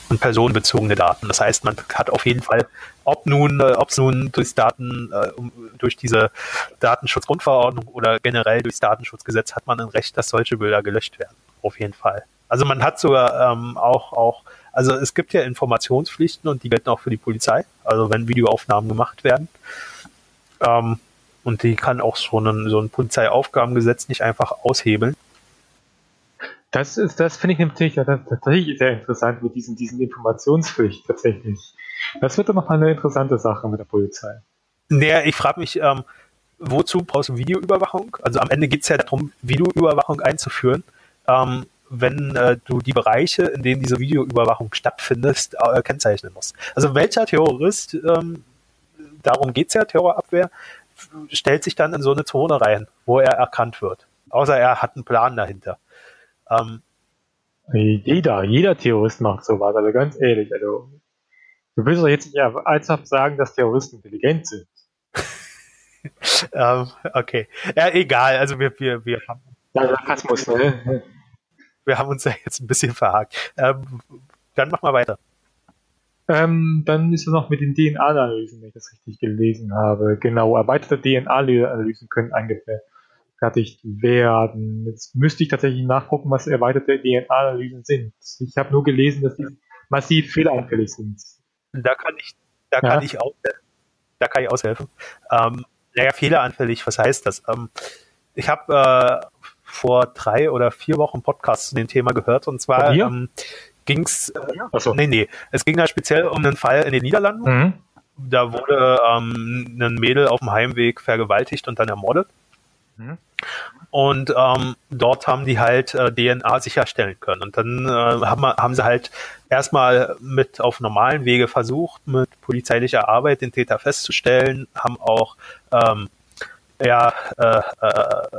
Und personenbezogene Daten. Das heißt, man hat auf jeden Fall, ob nun, äh, ob es nun durchs Daten, äh, durch diese Datenschutzgrundverordnung oder generell durchs Datenschutzgesetz hat man ein Recht, dass solche Bilder gelöscht werden. Auf jeden Fall. Also man hat sogar ähm, auch, auch, also es gibt ja Informationspflichten und die gelten auch für die Polizei. Also wenn Videoaufnahmen gemacht werden. Ähm, und die kann auch so ein, so ein Polizeiaufgabengesetz nicht einfach aushebeln. Das ist, das finde ich natürlich tatsächlich sehr interessant mit diesen, diesen Informationspflicht tatsächlich. Das wird doch noch eine interessante Sache mit der Polizei. Naja, ich frage mich, ähm, wozu brauchst du Videoüberwachung? Also am Ende geht es ja darum, Videoüberwachung einzuführen. Ähm, wenn äh, du die Bereiche, in denen diese Videoüberwachung stattfindet, äh, kennzeichnen musst. Also welcher Terrorist, ähm, darum geht's ja, Terrorabwehr, stellt sich dann in so eine Zone rein, wo er erkannt wird. Außer er hat einen Plan dahinter. Ähm, jeder, jeder Terrorist macht sowas, aber ganz ehrlich, also du willst doch jetzt nicht ernsthaft sagen, dass Terroristen intelligent sind. <laughs> ähm, okay. Ja, egal, also wir, wir, wir haben. Sarkasmus, ne? Wir haben uns ja jetzt ein bisschen verhakt. Ähm, dann mach mal weiter. Ähm, dann ist es noch mit den DNA-Analysen, wenn ich das richtig gelesen habe. Genau, erweiterte DNA-Analysen können eingeführt fertig werden. Jetzt müsste ich tatsächlich nachgucken, was erweiterte DNA-Analysen sind. Ich habe nur gelesen, dass die massiv fehleranfällig sind. Da kann ich, da ja? kann ich aushelfen. Da kann ich aushelfen. Ähm, naja, fehleranfällig, was heißt das? Ähm, ich habe äh, vor drei oder vier Wochen Podcasts zu dem Thema gehört und zwar ähm, ging es, äh, so. nee, nee, es ging da speziell um einen Fall in den Niederlanden. Mhm. Da wurde ähm, ein Mädel auf dem Heimweg vergewaltigt und dann ermordet. Mhm. Und ähm, dort haben die halt äh, DNA sicherstellen können. Und dann äh, haben, haben sie halt erstmal mit auf normalen Wege versucht, mit polizeilicher Arbeit den Täter festzustellen, haben auch ähm, ja, äh, äh,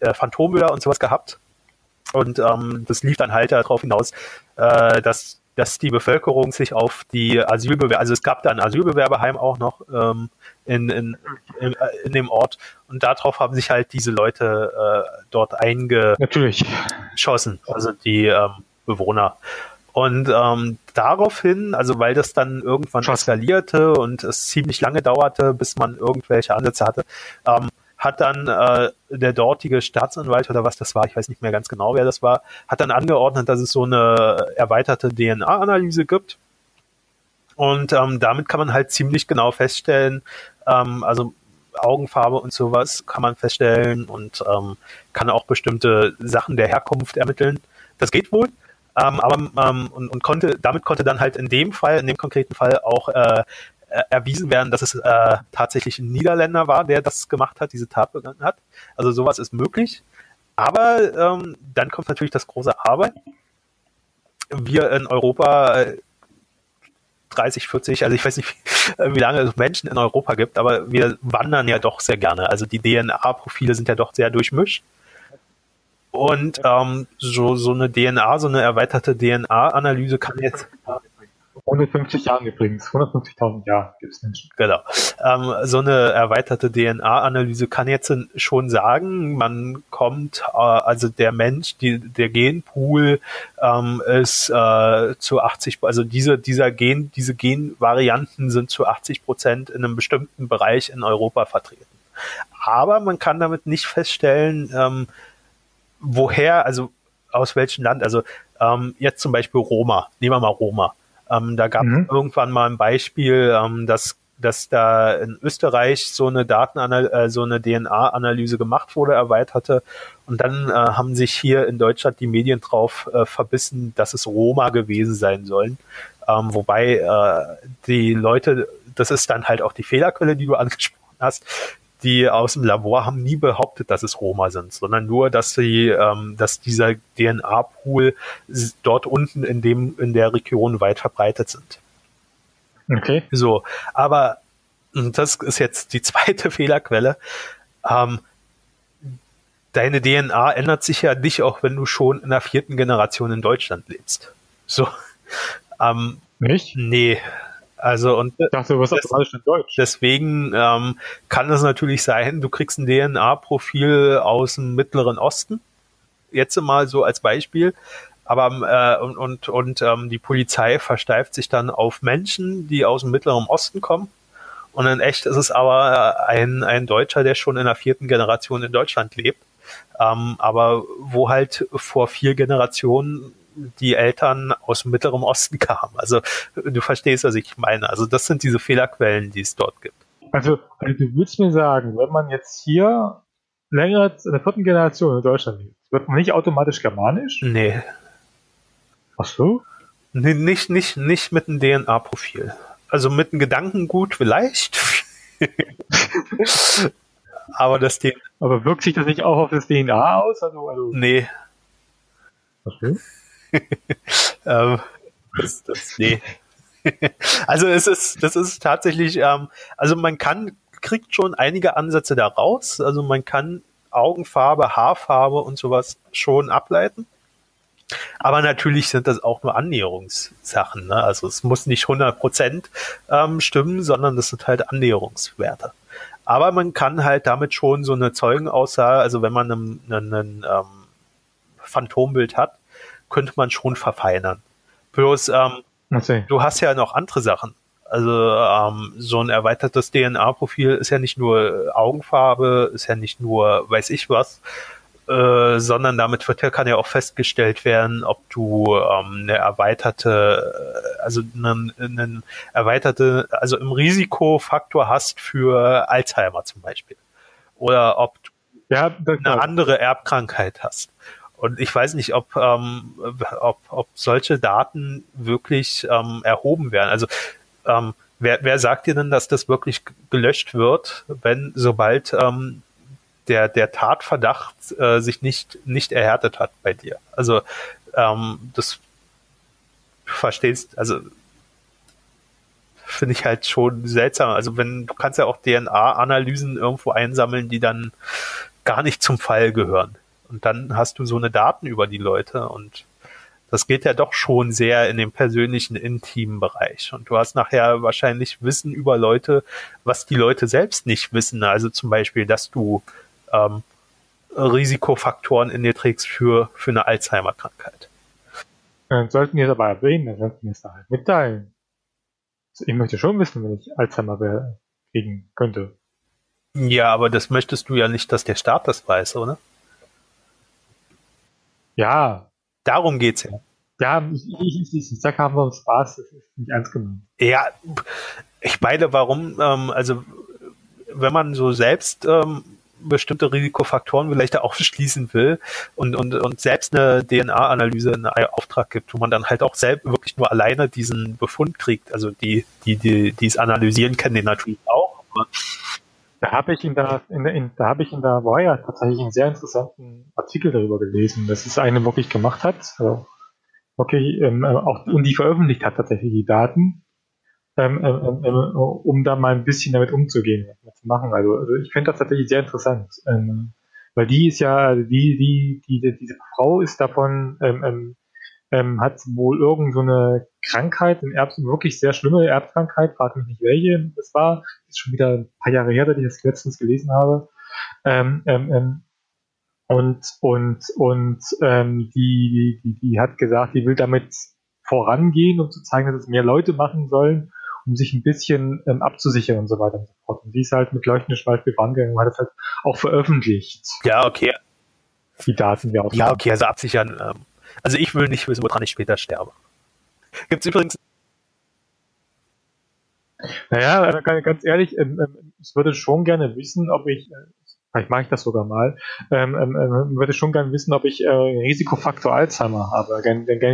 äh Phantombilder und sowas gehabt. Und ähm, das lief dann halt darauf hinaus, äh, dass dass die Bevölkerung sich auf die Asylbewerber, also es gab da ein Asylbewerberheim auch noch ähm, in, in, in, in, dem Ort. Und darauf haben sich halt diese Leute äh, dort eingeschossen, also die ähm, Bewohner. Und ähm, daraufhin, also weil das dann irgendwann eskalierte und es ziemlich lange dauerte, bis man irgendwelche Ansätze hatte, ähm, hat dann äh, der dortige Staatsanwalt oder was das war, ich weiß nicht mehr ganz genau, wer das war, hat dann angeordnet, dass es so eine erweiterte DNA-Analyse gibt. Und ähm, damit kann man halt ziemlich genau feststellen, ähm, also Augenfarbe und sowas kann man feststellen und ähm, kann auch bestimmte Sachen der Herkunft ermitteln. Das geht wohl. Ähm, aber ähm, und, und konnte, damit konnte dann halt in dem Fall, in dem konkreten Fall auch äh, äh, erwiesen werden, dass es äh, tatsächlich ein Niederländer war, der das gemacht hat, diese Tat begangen hat. Also sowas ist möglich. Aber ähm, dann kommt natürlich das große Aber. Wir in Europa 30, äh, 40, also ich weiß nicht, wie lange es Menschen in Europa gibt, aber wir wandern ja doch sehr gerne. Also die DNA-Profile sind ja doch sehr durchmischt. Und ähm, so, so eine DNA, so eine erweiterte DNA-Analyse kann jetzt 150 Jahren übrigens, 150.000 Jahre gibt es Menschen. Genau. Ähm, so eine erweiterte DNA-Analyse kann jetzt schon sagen, man kommt, äh, also der Mensch, die, der Genpool ähm, ist äh, zu 80, also diese, dieser Gen, diese Genvarianten sind zu 80 Prozent in einem bestimmten Bereich in Europa vertreten. Aber man kann damit nicht feststellen, ähm, woher, also aus welchem Land, also ähm, jetzt zum Beispiel Roma, nehmen wir mal Roma. Ähm, da gab es mhm. irgendwann mal ein Beispiel, ähm, dass dass da in Österreich so eine Datenanalyse, äh, so eine DNA-Analyse gemacht wurde, erweiterte. Und dann äh, haben sich hier in Deutschland die Medien drauf äh, verbissen, dass es Roma gewesen sein sollen. Ähm, wobei äh, die Leute, das ist dann halt auch die Fehlerquelle, die du <laughs> angesprochen hast, die aus dem Labor haben nie behauptet, dass es Roma sind, sondern nur, dass sie, ähm, dass dieser DNA-Pool dort unten in dem, in der Region weit verbreitet sind. Okay. So, aber das ist jetzt die <laughs> zweite Fehlerquelle. Ähm, deine DNA ändert sich ja nicht, auch wenn du schon in der vierten Generation in Deutschland lebst. So. <laughs> Ähm, nicht? Nee, also und ich dachte, du wirst des, in Deutsch. Deswegen ähm, kann es natürlich sein, du kriegst ein DNA-Profil aus dem Mittleren Osten. Jetzt mal so als Beispiel. Aber äh, und, und, und ähm, die Polizei versteift sich dann auf Menschen, die aus dem Mittleren Osten kommen. Und in echt ist es aber äh, ein, ein Deutscher, der schon in der vierten Generation in Deutschland lebt. Ähm, aber wo halt vor vier Generationen die Eltern aus dem Mittleren Osten <laughs> kamen. Also du verstehst, was ich meine. Also das sind diese Fehlerquellen, die es dort gibt. Also, also du würdest mir sagen, wenn man jetzt hier länger in der vierten Generation in Deutschland lebt, wird man nicht automatisch germanisch? Nee. Ach so? Nee, nicht, nicht, nicht mit einem DNA-Profil. Also mit einem Gedankengut vielleicht. <laughs> Aber das DNA. Aber wirkt sich das nicht auch auf das DNA aus? Also, also nee. So? <laughs> ähm, das, das, nee. <laughs> also es ist, das ist tatsächlich, ähm, also man kann, kriegt schon einige Ansätze daraus. Also man kann Augenfarbe, Haarfarbe und sowas schon ableiten. Aber natürlich sind das auch nur Annäherungssachen. Ne? Also es muss nicht 100% ähm, stimmen, sondern das sind halt Annäherungswerte. Aber man kann halt damit schon so eine Zeugenaussage, also wenn man ein einen ähm, Phantombild hat, könnte man schon verfeinern. Bloß, ähm, du hast ja noch andere Sachen. Also ähm, so ein erweitertes DNA-Profil ist ja nicht nur Augenfarbe, ist ja nicht nur weiß ich was, äh, sondern damit wird ja, kann ja auch festgestellt werden, ob du ähm, eine erweiterte, äh, also einen, einen erweiterte, also im Risikofaktor hast für Alzheimer zum Beispiel. Oder ob du ja, eine andere Erbkrankheit hast. Und ich weiß nicht, ob, ähm, ob, ob solche Daten wirklich ähm, erhoben werden. Also ähm, wer, wer sagt dir denn, dass das wirklich gelöscht wird, wenn sobald ähm, der, der Tatverdacht äh, sich nicht, nicht erhärtet hat bei dir? Also ähm, das verstehst, also finde ich halt schon seltsam. Also wenn du kannst ja auch DNA-Analysen irgendwo einsammeln, die dann gar nicht zum Fall gehören. Und dann hast du so eine Daten über die Leute und Das geht ja doch schon sehr in den persönlichen, intimen Bereich. Und du hast nachher wahrscheinlich Wissen über Leute, was die Leute selbst nicht wissen. Also zum Beispiel, dass du ähm, Risikofaktoren in dir trägst für, für eine Alzheimer-Krankheit. Dann sollten wir es aber erwähnen, dann sollten wir es da halt mitteilen. Also ich möchte schon wissen, wenn ich Alzheimer kriegen könnte. Ja, aber das möchtest du ja nicht, dass der Staat das weiß, oder? Ja. Darum geht's ja. Ja, ich, ich, ich, ich sag haben wir uns Spaß, das ist nicht ernst gemeint. Ja, ich meine, warum, ähm, also wenn man so selbst ähm, bestimmte Risikofaktoren vielleicht auch schließen will und, und, und selbst eine DNA-Analyse in Auftrag gibt, wo man dann halt auch selbst wirklich nur alleine diesen Befund kriegt. Also die, die, die, die es analysieren, kennen den natürlich auch. Da habe ich in der, in, in, da habe ich in der Wire tatsächlich einen sehr interessanten Artikel darüber gelesen, dass es eine wirklich gemacht hat, also wirklich ähm, auch und die veröffentlicht hat tatsächlich die Daten ähm, ähm, um da mal ein bisschen damit umzugehen, was zu machen. Also, also ich finde das tatsächlich sehr interessant, ähm, weil die ist ja, die, die, die, diese Frau ist davon, ähm, ähm, hat wohl irgend so eine Krankheit, eine Erb wirklich sehr schlimme Erbkrankheit, frag mich nicht welche das war, ist schon wieder ein paar Jahre her, dass ich das letztens gelesen habe. Ähm, ähm, ähm, und und und ähm, die, die, die hat gesagt, die will damit vorangehen, um zu zeigen, dass es mehr Leute machen sollen um sich ein bisschen ähm, abzusichern und so weiter und so fort. Und die ist halt mit leuchtendem Beispiel vorangegangen und hat das halt auch veröffentlicht. Ja, okay. Die Daten, ja, ja okay, also absichern. Ähm, also ich will nicht wissen, woran ich später sterbe. Gibt es übrigens. Naja, also ganz ehrlich, ähm, ähm, ich würde schon gerne wissen, ob ich, äh, vielleicht mache ich das sogar mal, ähm, würde schon gerne wissen, ob ich äh, Risikofaktor Alzheimer habe.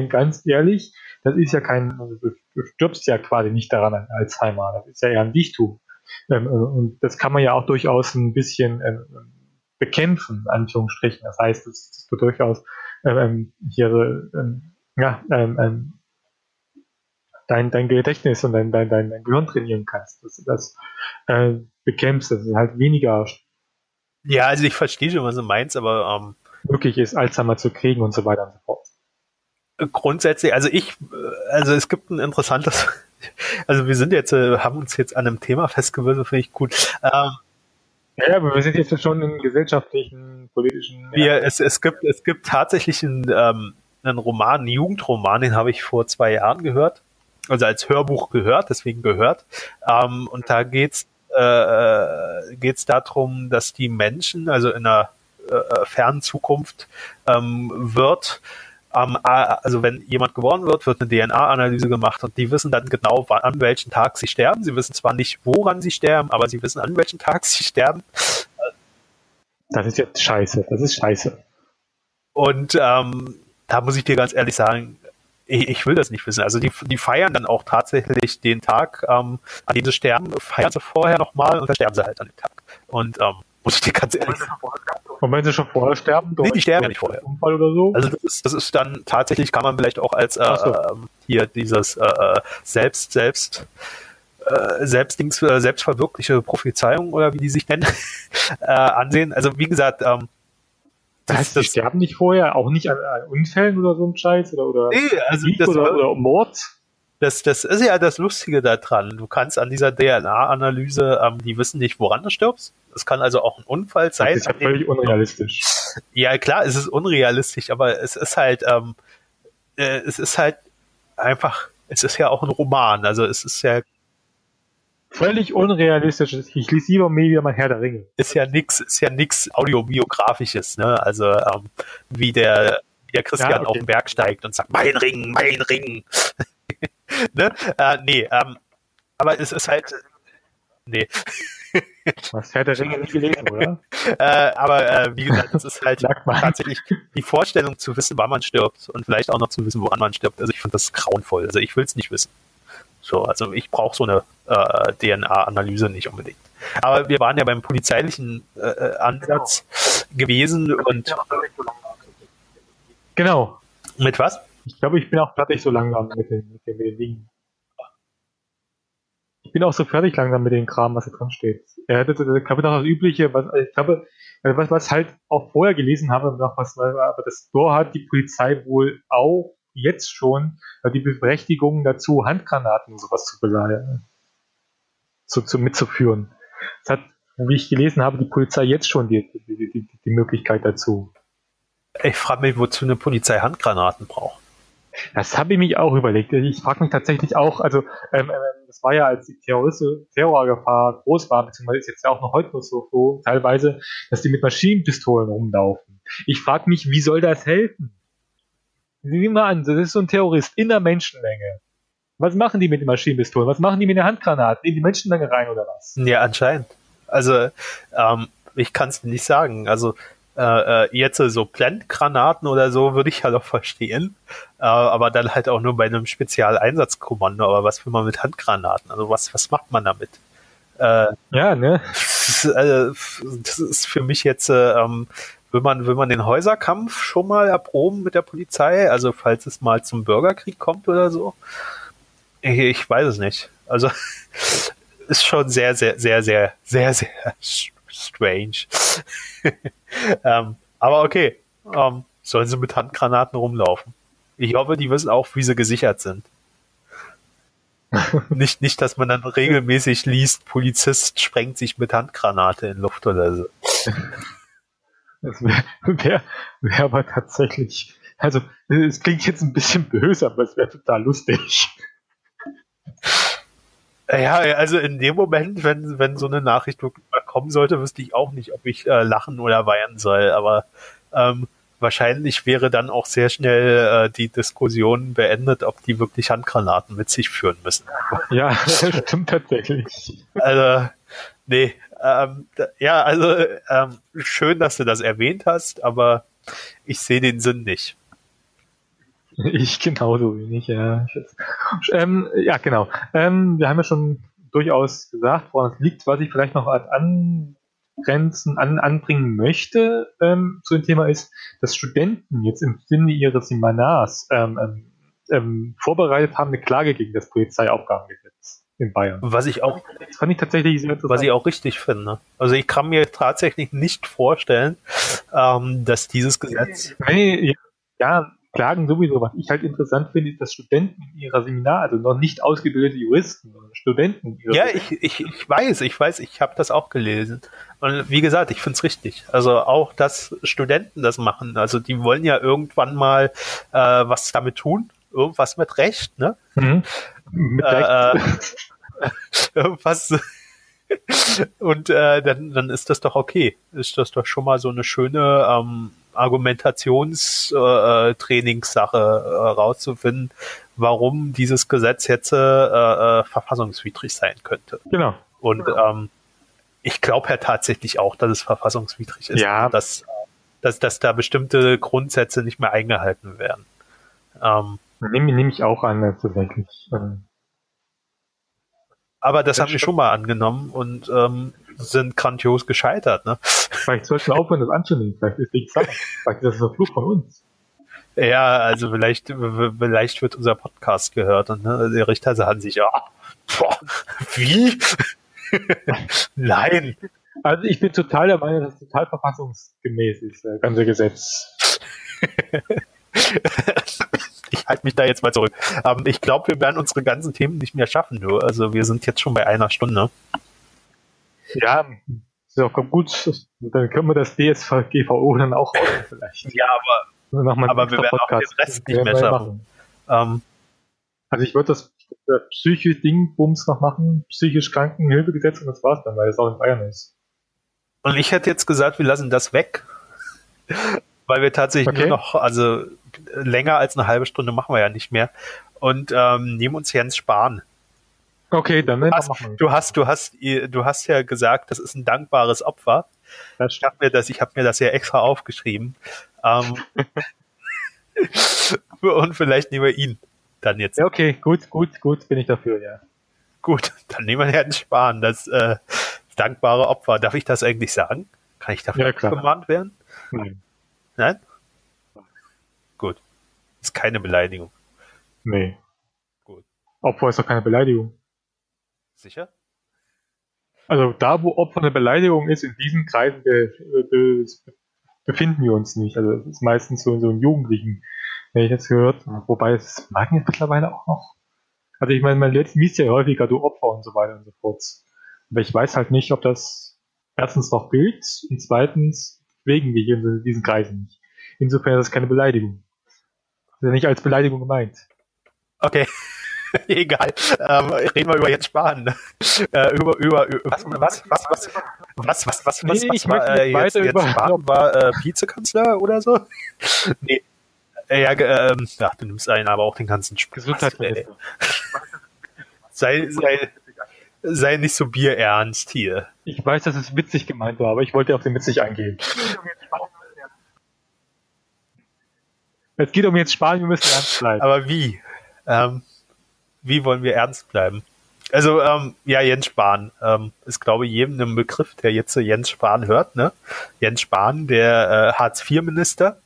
Ganz ehrlich, das ist ja kein, du stirbst ja quasi nicht daran an Alzheimer, das ist ja eher ein Dichtum. Äh, und das kann man ja auch durchaus ein bisschen bekämpfen, Anführungsstrichen. Das heißt, dass du durchaus hier ja, dein, dein Gedächtnis und dein, dein, dein, dein Gehirn trainieren kannst. Dass du das äh, bekämpfst, dass es halt weniger. Ja, also ich verstehe schon, was du meinst, aber ähm, möglich ist, Alzheimer zu kriegen und so weiter und so fort grundsätzlich, also ich, also es gibt ein interessantes, <laughs> also wir sind jetzt, äh, haben uns jetzt an einem Thema festgewürzt, finde ich gut. Ähm, ja, aber wir sind jetzt schon in gesellschaftlichen, politischen. Wir, ja. es, es gibt, es gibt tatsächlich einen, ähm, einen Roman, einen Jugendroman, den habe ich vor zwei Jahren gehört, also als Hörbuch gehört, deswegen gehört. Ähm, und da geht's äh, äh geht's darum, dass die Menschen, also in einer äh, äh fernen Zukunft ähm, wird ähm, also wenn jemand geboren wird, wird eine DNA-Analyse gemacht und die wissen dann genau, wann, an welchem Tag sie sterben. Sie wissen zwar nicht, woran sie sterben, aber sie wissen, an welchem Tag sie sterben. Das ist jetzt scheiße, das ist scheiße. Und ähm, da muss ich dir ganz ehrlich sagen, ich, ich will das nicht wissen. Also die, die feiern dann auch tatsächlich den Tag, ähm, an dem sie sterben, feiern sie vorher nochmal und dann sterben sie halt an dem Tag. Und ähm, muss ich dir ganz ehrlich sagen. Und wenn sie schon vorher sterben? Nee, die sterben ja nicht vorher. Unfall oder so? Also das ist, das ist dann tatsächlich, kann man vielleicht auch als äh, so. äh, hier dieses äh, selbst, selbst äh, Selbstdings, äh, selbstverwirkliche Prophezeiung oder wie die sich nennen, <laughs> äh, ansehen. Also wie gesagt, ähm, das heißt, die sterben nicht vorher, auch nicht an, an Unfällen oder so ein Scheiß oder, oder, nee, also das oder, oder Mord? das, das ist ja das Lustige daran. Du kannst an dieser DNA-Analyse, ähm, die wissen nicht, woran du stirbst. Es kann also auch ein Unfall sein. Das ist ja völlig unrealistisch. Ja, klar, es ist unrealistisch, aber es ist halt, ähm, äh, es ist halt einfach, es ist ja auch ein Roman, also es ist ja völlig unrealistisch. Ich lese lieber wieder mein Herr der Ringe. Ist ja nix, ist ja nix audiobiografisches, ne? Also ähm, wie der, der Christian ja, okay. auf den Berg steigt und sagt, mein Ring, mein Ring. <laughs> ne? Äh, nee, ähm, aber es ist halt. Nee. Was Herr der Ringe nicht gelesen, oder? <laughs> äh, aber äh, wie gesagt, es ist halt <laughs> tatsächlich die Vorstellung zu wissen, wann man stirbt und vielleicht auch noch zu wissen, woran man stirbt. Also ich finde das grauenvoll. Also ich will es nicht wissen. So, also ich brauche so eine äh, DNA-Analyse nicht unbedingt. Aber wir waren ja beim polizeilichen äh, äh Ansatz genau. gewesen und genau. Mit was? Ich glaube, ich bin auch fertig so langsam mit den, mit den Dingen. Ich bin auch so fertig langsam mit dem Kram, was da dran steht. Er hätte, ich glaube, noch das Übliche, was, ich glaube, was, was halt auch vorher gelesen habe, noch was, aber das Tor hat die Polizei wohl auch jetzt schon äh, die Berechtigung dazu, Handgranaten und sowas zu beleihen, zu, zu, mitzuführen. Das hat, wie ich gelesen habe, die Polizei jetzt schon die, die, die, die Möglichkeit dazu. Ich frage mich, wozu eine Polizei Handgranaten braucht. Das habe ich mich auch überlegt. Ich frage mich tatsächlich auch, also ähm, ähm, das war ja, als die Terrorgefahr groß war, beziehungsweise ist jetzt ja auch noch heute noch so, so teilweise, dass die mit Maschinenpistolen rumlaufen. Ich frage mich, wie soll das helfen? Nehmen wir an, das ist so ein Terrorist in der Menschenmenge. Was machen die mit den Maschinenpistolen? Was machen die mit den Handgranaten? In die Menschenmenge rein oder was? Ja, anscheinend. Also, ähm, ich kann es nicht sagen. Also, äh, äh, jetzt so Blendgranaten oder so würde ich ja noch verstehen, äh, aber dann halt auch nur bei einem Spezialeinsatzkommando. Aber was will man mit Handgranaten? Also was was macht man damit? Äh, ja, ne? Das ist, äh, das ist für mich jetzt, äh, ähm, will man will man den Häuserkampf schon mal erproben mit der Polizei? Also falls es mal zum Bürgerkrieg kommt oder so? Ich, ich weiß es nicht. Also <laughs> ist schon sehr sehr sehr sehr sehr sehr strange. <laughs> ähm, aber okay, ähm, sollen sie mit Handgranaten rumlaufen. Ich hoffe, die wissen auch, wie sie gesichert sind. <laughs> nicht, nicht, dass man dann regelmäßig liest, Polizist sprengt sich mit Handgranate in Luft oder so. Das wäre <laughs> wär, wär aber tatsächlich, also es klingt jetzt ein bisschen böse, aber es wäre total lustig. Ja, also in dem Moment, wenn, wenn so eine Nachricht wirklich mal kommen sollte, wüsste ich auch nicht, ob ich äh, lachen oder weinen soll. Aber ähm, wahrscheinlich wäre dann auch sehr schnell äh, die Diskussion beendet, ob die wirklich Handgranaten mit sich führen müssen. Ja, <laughs> das stimmt tatsächlich. Also, nee, ähm, ja, also ähm, schön, dass du das erwähnt hast, aber ich sehe den Sinn nicht. <laughs> Ich genauso wenig, ja. Ähm, ja, genau. Ähm, wir haben ja schon durchaus gesagt, woran es liegt, was ich vielleicht noch Angrenzen an, anbringen möchte ähm, zu dem Thema ist, dass Studenten jetzt im Sinne ihres Seminars ähm, ähm, ähm, vorbereitet haben eine Klage gegen das Polizeiaufgabengesetz in Bayern. Was ich auch, das fand ich tatsächlich sehr was ich auch richtig finde. Also ich kann mir tatsächlich nicht vorstellen, ähm, dass dieses Gesetz. Nee, ja, Klagen sowieso. Was ich halt interessant finde, ist, dass Studenten in ihrer Seminar, also noch nicht ausgebildete Juristen, sondern Studenten. Ja, ich, ich, ich weiß, ich weiß, ich habe das auch gelesen. Und wie gesagt, ich finde es richtig. Also auch, dass Studenten das machen. Also die wollen ja irgendwann mal äh, was damit tun. Irgendwas mit Recht, ne? Mhm. Mit Recht. Äh, äh <laughs> irgendwas. Und äh, dann, dann ist das doch okay. Ist das doch schon mal so eine schöne ähm, Argumentationstrainingssache äh, äh, rauszufinden, warum dieses Gesetz jetzt äh, äh, verfassungswidrig sein könnte. Genau. Und ähm, ich glaube ja tatsächlich auch, dass es verfassungswidrig ist. Ja. Dass, dass, dass da bestimmte Grundsätze nicht mehr eingehalten werden. Ähm, nehme, nehme ich auch an, tatsächlich. Ähm, aber das, das haben wir schon mal angenommen und ähm, sind grandios gescheitert. Ne? <laughs> Vielleicht sollten wir aufhören, das anzunehmen. Vielleicht ist nichts. Vielleicht ist das ein Fluch von uns. Ja, also vielleicht, vielleicht wird unser Podcast gehört und ne, die Richter sagen sich, ja, boah, wie? <laughs> Nein. Also ich bin total der Meinung, dass es total verfassungsgemäß ist, das ganze Gesetz. <laughs> ich halte mich da jetzt mal zurück. Ähm, ich glaube, wir werden unsere ganzen Themen nicht mehr schaffen. Nur. Also wir sind jetzt schon bei einer Stunde. Ja, ist auch gut. Dann können wir das DSGVO dann auch raus <laughs> vielleicht. Ja, aber, aber wir werden Podcast. auch den Rest nicht mehr schaffen. Ähm, also ich würde das psychisch Ding Bums noch machen, psychisch Krankenhilfegesetz und das war's dann, weil es auch in Bayern ist. Und ich hätte jetzt gesagt, wir lassen das weg, <laughs> weil wir tatsächlich okay. nur noch, also länger als eine halbe Stunde machen wir ja nicht mehr und ähm, nehmen uns Jens Spahn. Okay, dann du hast, du hast, du hast, du hast ja gesagt, das ist ein dankbares Opfer. Ich habe mir das, ich habe mir das ja extra aufgeschrieben. Ähm, <laughs> und vielleicht nehmen wir ihn dann jetzt. Ja, okay, gut, gut, gut, bin ich dafür, ja. Gut, dann nehmen wir Herrn Spahn, das äh, dankbare Opfer. Darf ich das eigentlich sagen? Kann ich dafür ja, gemahnt werden? Nein. Nein? Ist keine Beleidigung. Nee. Gut. Opfer ist doch keine Beleidigung. Sicher? Also da, wo Opfer eine Beleidigung ist, in diesen Kreisen be be befinden wir uns nicht. Also es ist meistens so in so einem jugendlichen wenn ich jetzt gehört, wobei es merken jetzt mittlerweile auch noch. Also ich meine, man liest ja häufiger du Opfer und so weiter und so fort. Aber ich weiß halt nicht, ob das erstens noch gilt und zweitens wegen wir hier in diesen Kreisen nicht. Insofern ist das keine Beleidigung. Das ist ja nicht als Beleidigung gemeint. Okay. <laughs> Egal. Ähm, reden wir über Jens Spahn. Äh, über, über, über, was, was, was, was, was, was, was, Nee, was, ich was möchte war, äh, Jens über- Spahn war äh, Vizekanzler oder so? <laughs> nee. Äh, Ja, ähm, ja, du nimmst einen, aber auch den ganzen Spaß. Gesundheitsminister. Sei, sei, sei nicht so bierernst hier. Ich weiß, dass es witzig gemeint war, aber ich wollte auf den witzig eingehen. <laughs> Es geht um jetzt Spanien, wir müssen ernst bleiben. Aber wie? Ähm, wie wollen wir ernst bleiben? Also, ähm, ja, Jens Spahn ähm, ist, glaube ich, jedem ein Begriff, der jetzt so Jens Spahn hört. Ne? Jens Spahn, der äh, Hartz-IV-Minister,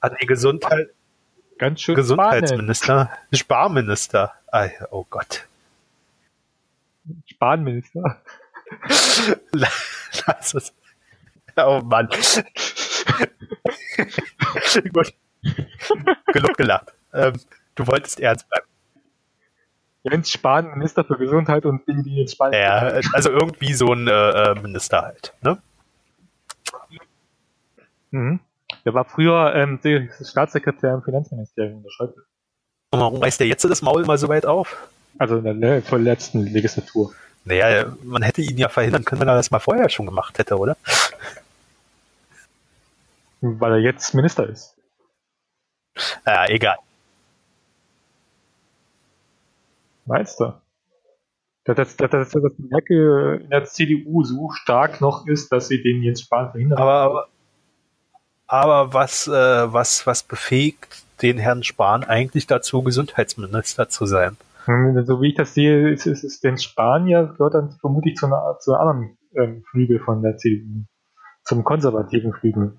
hat die Gesundheit, Ganz schön. Gesundheitsminister, Sparminister. Ah, oh Gott. Spanminister. <laughs> Lass es. Oh Mann. <laughs> Gut. <laughs> Genug gelacht. Ähm, du wolltest ernst bleiben. Jens Spahn, Minister für Gesundheit und Dinge, die in Spanien. Ja, also irgendwie so ein äh, äh, Minister halt. Ne? Mhm. Der war früher ähm, Staatssekretär im Finanzministerium der Schäuble. Und warum reißt der jetzt das Maul mal so weit auf? Also in der le- vorletzten Legislatur. Naja, man hätte ihn ja verhindern können, wenn er das mal vorher schon gemacht hätte, oder? Weil er jetzt Minister ist. Ja, egal. Meinst du? Dass, dass, dass, dass, Merkel in der CDU so stark noch ist, dass sie den Jens Spahn verhindert. Aber, aber, aber was, äh, was, was befähigt den Herrn Spahn eigentlich dazu, Gesundheitsminister zu sein? Hm, So wie ich das sehe, ist, ist, ist den Spanier gehört dann vermutlich zu einer, zu einer anderen ähm, Flügel von der CDU. Zum konservativen Flügel.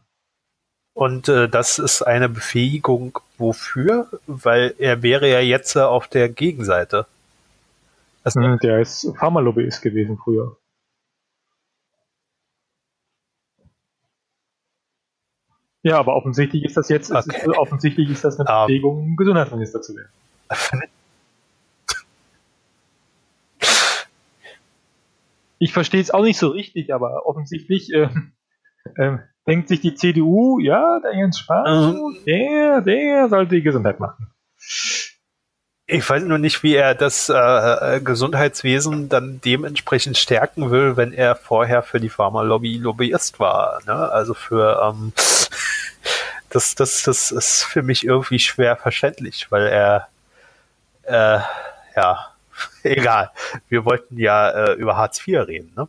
Und äh, das ist eine Befähigung wofür? Weil er wäre ja jetzt äh, auf der Gegenseite. Also, Der ist Pharmalobbyist gewesen früher. Ja, aber offensichtlich ist das jetzt, Okay. ist, offensichtlich ist das eine Ah. Bewegung, um Gesundheitsminister zu werden. <laughs> Ich verstehe es auch nicht so richtig, aber offensichtlich <laughs> ähm, ähm, denkt sich die CDU, ja, der Jens Spahn, Ähm. der, der sollte die Gesundheit machen. Ich weiß nur nicht, wie er das äh, Gesundheitswesen dann dementsprechend stärken will, wenn er vorher für die Pharmalobby Lobbyist war. Ne? Also für ähm, <laughs> das, das, das ist für mich irgendwie schwer verständlich, weil er äh, ja <laughs> egal. Wir wollten ja äh, über Hartz IV reden, ne?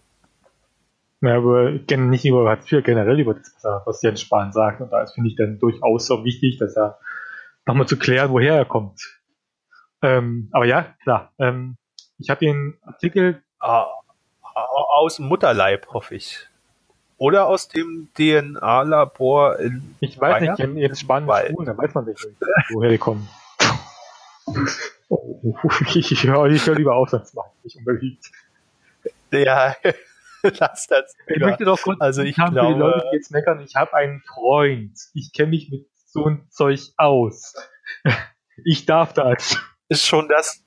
Ja, aber nicht über Hartz IV, generell über das, was Jens Spahn sagt. Und da ist, finde ich, dann durchaus auch wichtig, dass er nochmal zu klären, woher er kommt. Ähm, aber ja, klar. Ähm, ich habe den Artikel, Ah, aus dem Mutterleib, hoffe ich. Oder aus dem DNA-Labor in ich weiß Bayern? nicht, Jens- Jens Spahn Weil- ist schwul, da weiß man nicht, woher die kommen. <laughs> Oh, ich höre hör lieber auf, sonst mache ich nicht unbedingt. Ja, <laughs> lass das. Ich möchte doch kurz Also ich haben für die glaube- Leute, die jetzt meckern, ich habe einen Freund. Ich kenne mich mit so ein Zeug aus. <laughs> Ich darf das. ist schon das,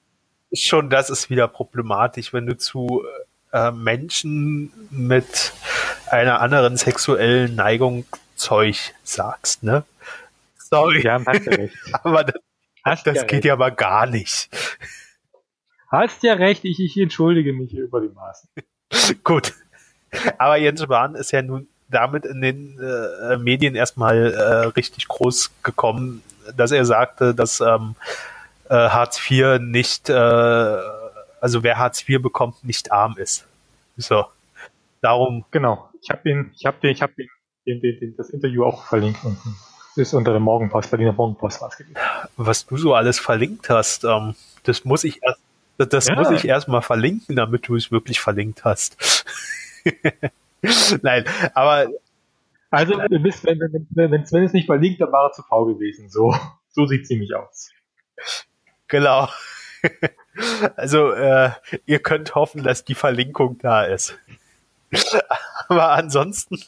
ist schon das ist wieder problematisch, wenn du zu äh, Menschen mit einer anderen sexuellen Neigung Zeug sagst, ne? Sorry, Ja, hast ja <laughs> recht. aber das, Hast das ja geht recht. ja aber gar nicht. Hast ja recht, ich, ich entschuldige mich über die Maßen. Gut. <laughs> Aber Jens Spahn ist ja nun damit in den äh, Medien erstmal äh, richtig groß gekommen, dass er sagte, dass ähm, äh, Hartz IV nicht, äh, also wer Hartz IV bekommt, nicht arm ist. So. Darum, Genau. Ich habe den, ich habe den, ich habe den, den, den, den, das Interview auch verlinkt unten. Ist unter der Morgenpost, Berliner Morgenpost gewesen. was du so alles verlinkt hast, ähm, das muss ich erst, das Ja. muss ich erstmal verlinken, damit du es wirklich verlinkt hast. <laughs> Nein, aber Also, wenn, wenn, wenn, wenn Sven es nicht verlinkt, dann war er zu faul gewesen. So, <laughs> so sieht ziemlich aus. Genau. <laughs> Also, äh, ihr könnt hoffen, dass die Verlinkung da ist. Aber ansonsten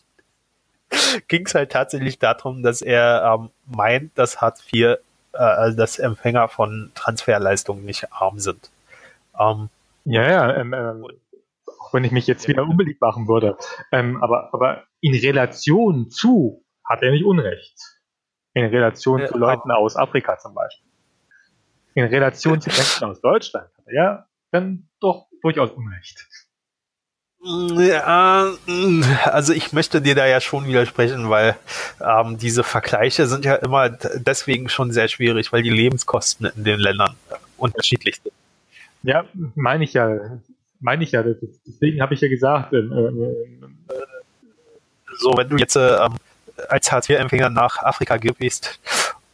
ging es halt tatsächlich darum, dass er ähm, meint, dass Hartz IV, äh, also dass Empfänger von Transferleistungen nicht arm sind. Ähm, ja, ja, ähm, ähm, wenn ich mich jetzt wieder unbeliebt machen würde. Ähm, aber, aber in Relation zu hat er nicht Unrecht. In Relation äh, zu Leuten aus Afrika zum Beispiel. In Relation zu Menschen aus Deutschland hat er ja dann doch durchaus Unrecht. Ja, also ich möchte dir da ja schon widersprechen, weil ähm, diese Vergleiche sind ja immer deswegen schon sehr schwierig, weil die Lebenskosten in den Ländern unterschiedlich sind. Ja, meine ich ja, meine ich ja. Deswegen habe ich ja gesagt. Ähm, äh, so, wenn du jetzt äh, als Hartz-IV-Empfänger nach Afrika gehst,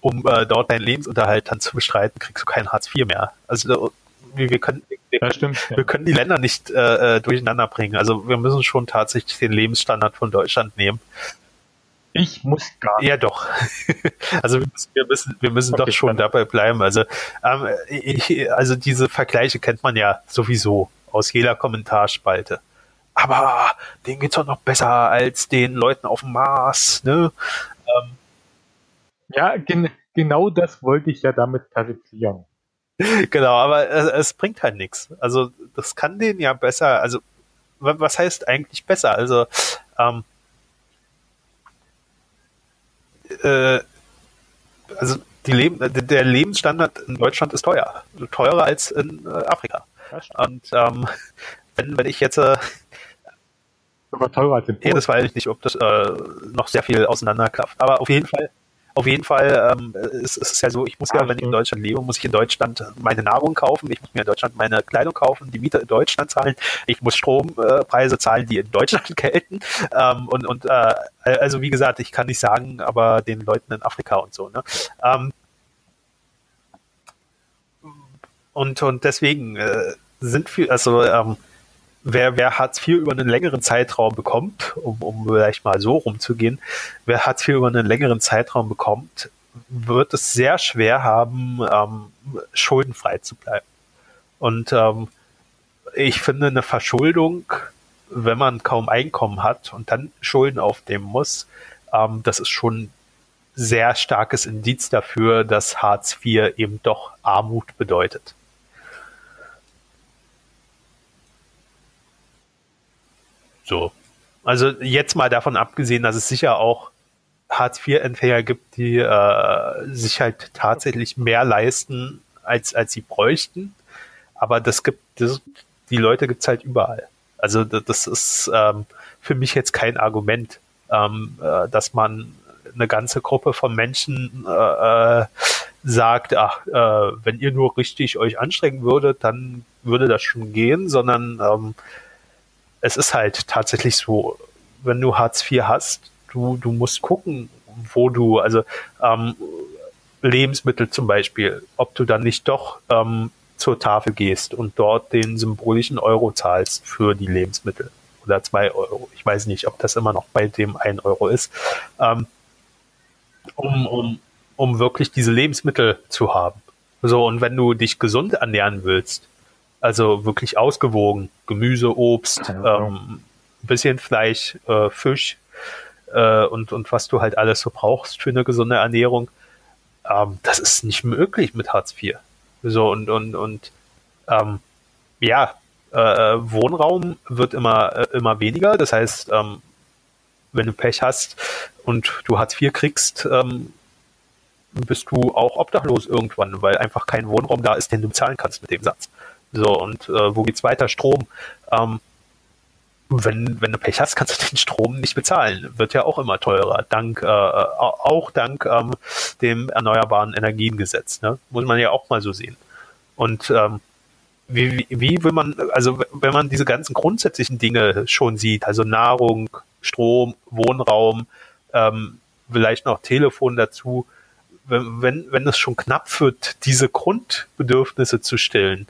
um äh, dort deinen Lebensunterhalt dann zu bestreiten, kriegst du kein Hartz IV mehr. Also wir können, wir, stimmt, wir können die Länder nicht äh, äh, durcheinander bringen. Also wir müssen schon tatsächlich den Lebensstandard von Deutschland nehmen. Ich muss gar nicht. Ja, doch. <laughs> also wir müssen, wir müssen, wir müssen okay, doch schon dann. dabei bleiben. Also, ähm, ich, also diese Vergleiche kennt man ja sowieso aus jeder Kommentarspalte. Aber denen geht's doch noch besser als den Leuten auf dem Mars, ne? Ähm, ja, gen genau das wollte ich ja damit persiflieren. <laughs> genau, aber es, es bringt halt nichts. Also das kann denen ja besser, also was heißt eigentlich besser? Also ähm, äh, also die Leben, der Lebensstandard in Deutschland ist teuer, teurer als in äh, Afrika. Und ähm, <laughs> wenn, wenn ich jetzt äh, sogar teurer als Polen. das weiß ich nicht, ob das äh, noch sehr viel auseinanderklafft. Aber auf jeden Fall auf jeden Fall ähm, ist, ist es ja so, ich muss ja, wenn ich in Deutschland lebe, muss ich in Deutschland meine Nahrung kaufen, ich muss mir in Deutschland meine Kleidung kaufen, die Miete in Deutschland zahlen, ich muss Strompreise äh, zahlen, die in Deutschland <laughs> gelten. Ähm, und und äh, also wie gesagt, ich kann nicht sagen, aber den Leuten in Afrika und so. Ne? Ähm, und, und deswegen äh, sind viel, also ähm, wer, wer Hartz IV über einen längeren Zeitraum bekommt, um, um vielleicht mal so rumzugehen, wer Hartz IV über einen längeren Zeitraum bekommt, wird es sehr schwer haben, ähm, schuldenfrei zu bleiben. Und ähm, ich finde eine Verschuldung, wenn man kaum Einkommen hat und dann Schulden aufnehmen muss, ähm, das ist schon sehr starkes Indiz dafür, dass Hartz IV eben doch Armut bedeutet. So. Also jetzt mal davon abgesehen, dass es sicher auch Hartz-IV-Empfänger gibt, die äh, sich halt tatsächlich mehr leisten, als, als sie bräuchten. Aber das gibt, das, die Leute gibt's halt überall. Also das ist ähm, für mich jetzt kein Argument, ähm, äh, dass man eine ganze Gruppe von Menschen äh, äh, sagt, ach, äh, wenn ihr nur richtig euch anstrengen würdet, dann würde das schon gehen, sondern ähm, es ist halt tatsächlich so, wenn du Hartz IV hast, du, du musst gucken, wo du, also ähm, Lebensmittel zum Beispiel, ob du dann nicht doch ähm, zur Tafel gehst und dort den symbolischen Euro zahlst für die Lebensmittel oder zwei Euro. Ich weiß nicht, ob das immer noch bei dem ein Euro ist, ähm, um, um, um wirklich diese Lebensmittel zu haben. So, und wenn du dich gesund ernähren willst, also wirklich ausgewogen. Gemüse, Obst, ähm, bisschen Fleisch, äh, Fisch äh, und, und was du halt alles so brauchst für eine gesunde Ernährung. Ähm, das ist nicht möglich mit Hartz IV. So und, und, und ähm, ja, äh, Wohnraum wird immer, äh, immer weniger. Das heißt, ähm, wenn du Pech hast und du Hartz IV kriegst, ähm, bist du auch obdachlos irgendwann, weil einfach kein Wohnraum da ist, den du bezahlen kannst mit dem Satz. So, und äh, wo geht's weiter? Strom. Ähm, wenn, wenn du Pech hast, kannst du <laughs> den Strom nicht bezahlen. Wird ja auch immer teurer, dank, äh, auch dank ähm, dem Erneuerbaren Energiengesetz. Ne? Muss man ja auch mal so sehen. Und ähm, wie, wie, will man, also wenn man diese ganzen grundsätzlichen Dinge schon sieht, also Nahrung, Strom, Wohnraum, ähm, vielleicht noch Telefon dazu, wenn, wenn, wenn es schon knapp wird, diese Grundbedürfnisse zu stillen,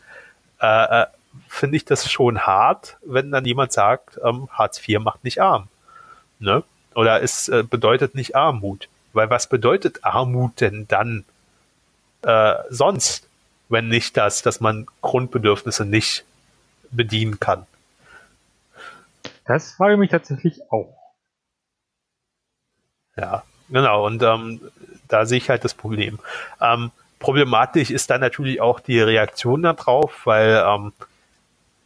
äh, äh, finde ich das schon hart, wenn dann jemand sagt, ähm, Hartz IV macht nicht arm. Ne? Oder es äh, bedeutet nicht Armut. Weil was bedeutet Armut denn dann äh, sonst, wenn nicht das, dass man Grundbedürfnisse nicht bedienen kann? Das frage ich mich tatsächlich auch. Ja, genau. Und ähm, da sehe ich halt das Problem. Ähm, problematisch ist dann natürlich auch die Reaktion darauf, weil ähm,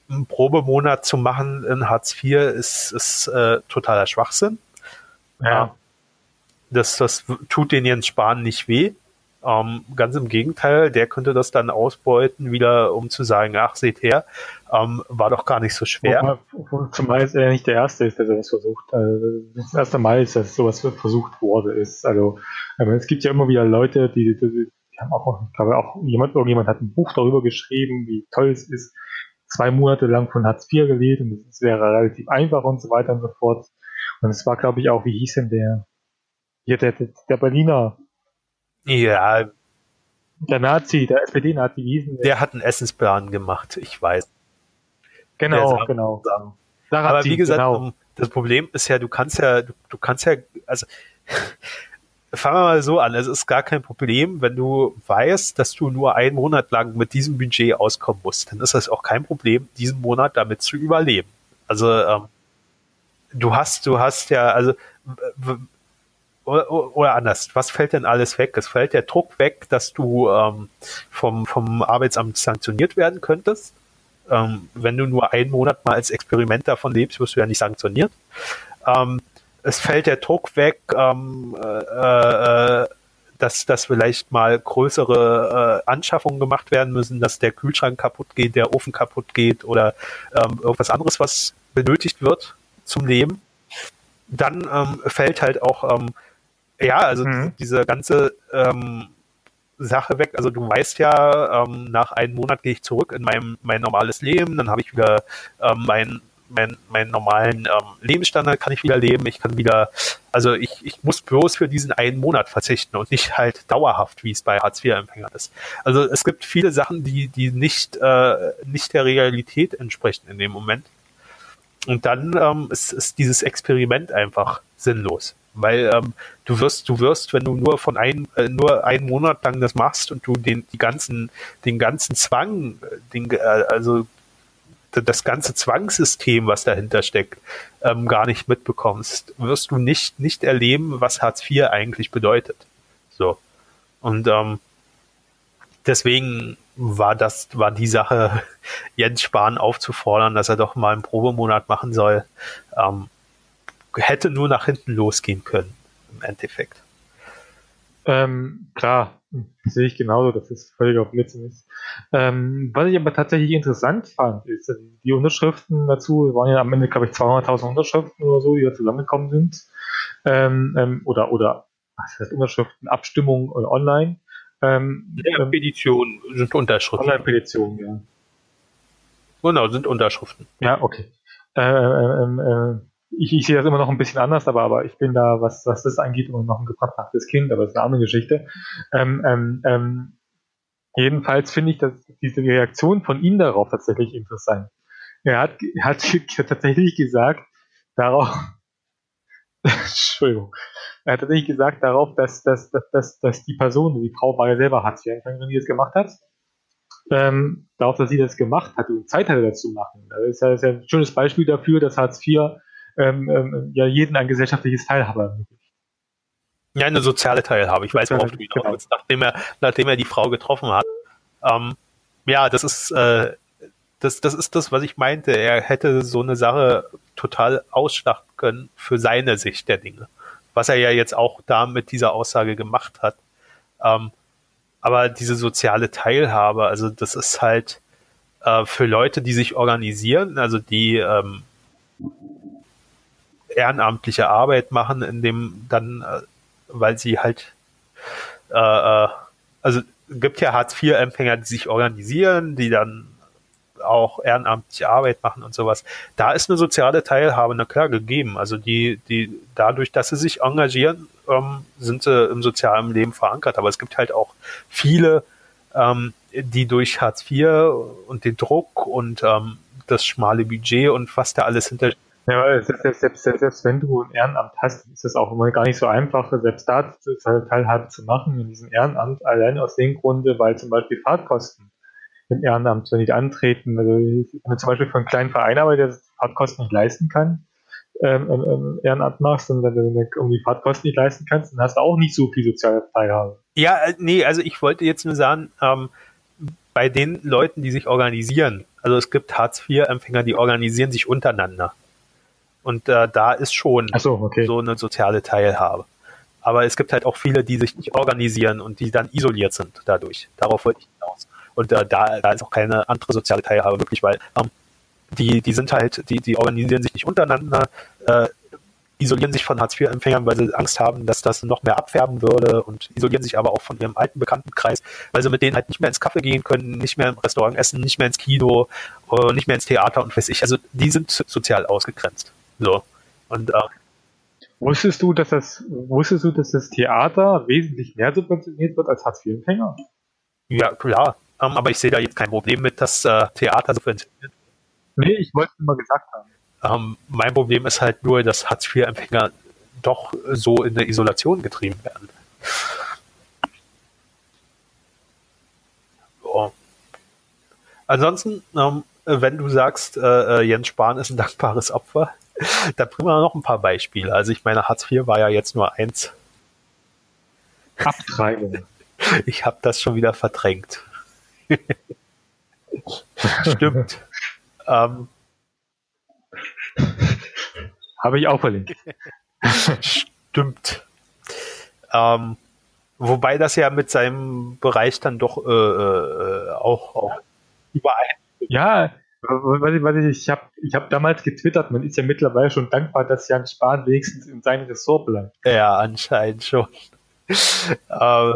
einen Probemonat zu machen in Hartz IV ist, ist äh, totaler Schwachsinn. Ja. Das, das tut den Jens Spahn nicht weh. Ähm, ganz im Gegenteil, der könnte das dann ausbeuten, wieder um zu sagen, ach, seht her, ähm, war doch gar nicht so schwer. Zumal er nicht der Erste ist, der sowas versucht. Also, das erste Mal ist, dass sowas versucht wurde. Ist. Also es gibt ja immer wieder Leute, die, die haben auch, ich glaube auch jemand, irgendjemand hat ein Buch darüber geschrieben, wie toll es ist, zwei Monate lang von Hartz IV gelebt und es wäre relativ einfach und so weiter und so fort. Und es war, glaube ich, auch, wie hieß denn der, hier, der, der, Berliner. Ja. Der Nazi, der SPD-Nazi, wie hieß denn der? Der hat einen Essensplan gemacht, ich weiß. Genau, sagt, genau. Aber wie gesagt, genau. das Problem ist ja, du kannst ja, du, du kannst ja, also <laughs> fangen wir mal so an. Es ist gar kein Problem, wenn du weißt, dass du nur einen Monat lang mit diesem Budget auskommen musst. Dann ist das auch kein Problem, diesen Monat damit zu überleben. Also ähm, du hast, du hast ja, also oder, anders, was fällt denn alles weg? Es fällt der Druck weg, dass du ähm, vom, vom Arbeitsamt sanktioniert werden könntest. Ähm, wenn du nur einen Monat mal als Experiment davon lebst, wirst du ja nicht sanktioniert. Ähm, es fällt der Druck weg, ähm, äh, äh, dass, dass vielleicht mal größere äh, Anschaffungen gemacht werden müssen, dass der Kühlschrank kaputt geht, der Ofen kaputt geht oder ähm, irgendwas anderes, was benötigt wird zum Leben. Dann ähm, fällt halt auch, ähm, ja, also mhm. diese ganze ähm, Sache weg. Also du weißt ja, ähm, nach einem Monat gehe ich zurück in mein, mein normales Leben, dann habe ich wieder ähm, mein meinen mein normalen ähm, Lebensstandard kann ich wieder leben. Ich kann wieder, also ich, ich muss bloß für diesen einen Monat verzichten und nicht halt dauerhaft, wie es bei Hartz-IV-Empfängern ist. Also es gibt viele Sachen, die, die nicht, äh, nicht der Realität entsprechen in dem Moment. Und dann ähm, ist, ist dieses Experiment einfach sinnlos. Weil ähm, du wirst, du wirst, wenn du nur von ein, äh, nur einen Monat lang das machst und du den, die ganzen, den ganzen Zwang, äh, den, äh, also das ganze Zwangssystem, was dahinter steckt, ähm, gar nicht mitbekommst, wirst du nicht, nicht erleben, was Hartz IV eigentlich bedeutet. So. Und ähm, deswegen war das, war die Sache, <laughs> Jens Spahn aufzufordern, dass er doch mal einen Probemonat machen soll, ähm, hätte nur nach hinten losgehen können, im Endeffekt. Ähm, klar, sehe ich genauso, dass es völliger Blödsinn ist. Ähm, was ich aber tatsächlich interessant fand, ist, die Unterschriften dazu waren ja am Ende, glaube ich, 200.000 Unterschriften oder so, die da zusammengekommen sind. Ähm, ähm, oder, oder, was heißt Unterschriften, Abstimmung oder online. Ähm, ja, ähm, Petitionen sind Unterschriften. Online-Petitionen, ja. Genau, sind Unterschriften. Ja, okay. Äh, äh, äh, ich, ich sehe das immer noch ein bisschen anders, aber, aber ich bin da, was, was das angeht, immer noch ein gebrandmachtes Kind, aber das ist eine andere Geschichte. Ähm, ähm, ähm, jedenfalls finde ich dass diese Reaktion von ihm darauf tatsächlich interessant. Er hat, er hat <laughs> tatsächlich gesagt, darauf, <laughs> Entschuldigung, er hat tatsächlich gesagt darauf, dass, dass, dass, dass, dass die Person, die Frau war ja selber Hartz-IV-Empfängerin, die das gemacht hat, ähm, darauf, dass sie das gemacht hat und Zeit hatte, das zu machen. Ja, das ist ja ein schönes Beispiel dafür, dass Hartz IV ähm, ähm, ja jeden ein gesellschaftliches Teilhabe ermöglicht. Ja, eine soziale Teilhabe. Ich weiß, worauf du hinaus genau. nachdem er, nachdem er die Frau getroffen hat. Ähm, ja, das ist, äh, das, das ist das, was ich meinte. Er hätte so eine Sache total ausschlachten können für seine Sicht der Dinge. Was er ja jetzt auch da mit dieser Aussage gemacht hat. Ähm, aber diese soziale Teilhabe, also das ist halt äh, für Leute, die sich organisieren, also die ähm, ehrenamtliche Arbeit machen, in dem dann, äh, weil sie halt, äh, äh also gibt ja Hartz-IV-Empfänger, die sich organisieren, die dann auch ehrenamtliche Arbeit machen und sowas. Da ist eine soziale Teilhabe, na klar, gegeben. Also die, die, dadurch, dass sie sich engagieren, ähm, sind sie im sozialen Leben verankert. Aber es gibt halt auch viele, ähm, die durch Hartz IV und den Druck und ähm, das schmale Budget und was da alles hinter ja, selbst, selbst, selbst, wenn du ein Ehrenamt hast, ist es auch immer gar nicht so einfach, selbst da teilhabe zu machen in diesem Ehrenamt, allein aus dem Grunde, weil zum Beispiel Fahrtkosten im Ehrenamt, wenn die antreten, also wenn du zum Beispiel für einen kleinen Verein arbeitet, der Fahrtkosten nicht leisten kann, ähm, ähm Ehrenamt machst und wenn du irgendwie Fahrtkosten nicht leisten kannst, dann hast du auch nicht so viel soziale Teilhabe. Ja, äh, nee, also ich wollte jetzt nur sagen, ähm, bei den Leuten, die sich organisieren, also es gibt Hartz-IV-Empfänger, die organisieren sich untereinander. Und äh, da ist schon so, okay. so eine soziale Teilhabe. Aber es gibt halt auch viele, die sich nicht organisieren und die dann isoliert sind dadurch. Darauf wollte ich hinaus. Und äh, da, da ist auch keine andere soziale Teilhabe wirklich, weil ähm, die, die sind halt, die, die organisieren sich nicht untereinander, äh, isolieren sich von Hartz-IV-Empfängern, weil sie Angst haben, dass das noch mehr abfärben würde und isolieren sich aber auch von ihrem alten Bekanntenkreis, weil sie mit denen halt nicht mehr ins Kaffee gehen können, nicht mehr im Restaurant essen, nicht mehr ins Kino, äh, nicht mehr ins Theater und weiß ich. Also die sind sozial ausgegrenzt. So. Und äh, Wusstest du, dass das, wusstest du, dass das Theater wesentlich mehr subventioniert wird als Hartz-IV-Empfänger? Ja, klar. Ähm, aber ich sehe da jetzt kein Problem mit, dass äh, Theater subventioniert Nee, ich wollte es immer gesagt haben. Ähm, mein Problem ist halt nur, dass Hartz-IV-Empfänger doch so in der Isolation getrieben werden. So. Ansonsten, ähm, wenn du sagst, äh, äh Jens Spahn ist ein dankbares Opfer, <laughs> da bringen wir noch ein paar Beispiele. Also ich meine, Hartz IV war ja jetzt nur eins. Abtreibung. <laughs> Ich habe das schon wieder verdrängt. <laughs> Stimmt. ähm, habe ich auch verlinkt. Stimmt. Ähm, wobei das ja mit seinem Bereich dann doch äh, äh, auch, auch überein. Ja, ich, habe ich hab damals getwittert, man ist ja mittlerweile schon dankbar, dass Jan Spahn wenigstens in seinem Ressort bleibt. Ja, anscheinend schon. äh,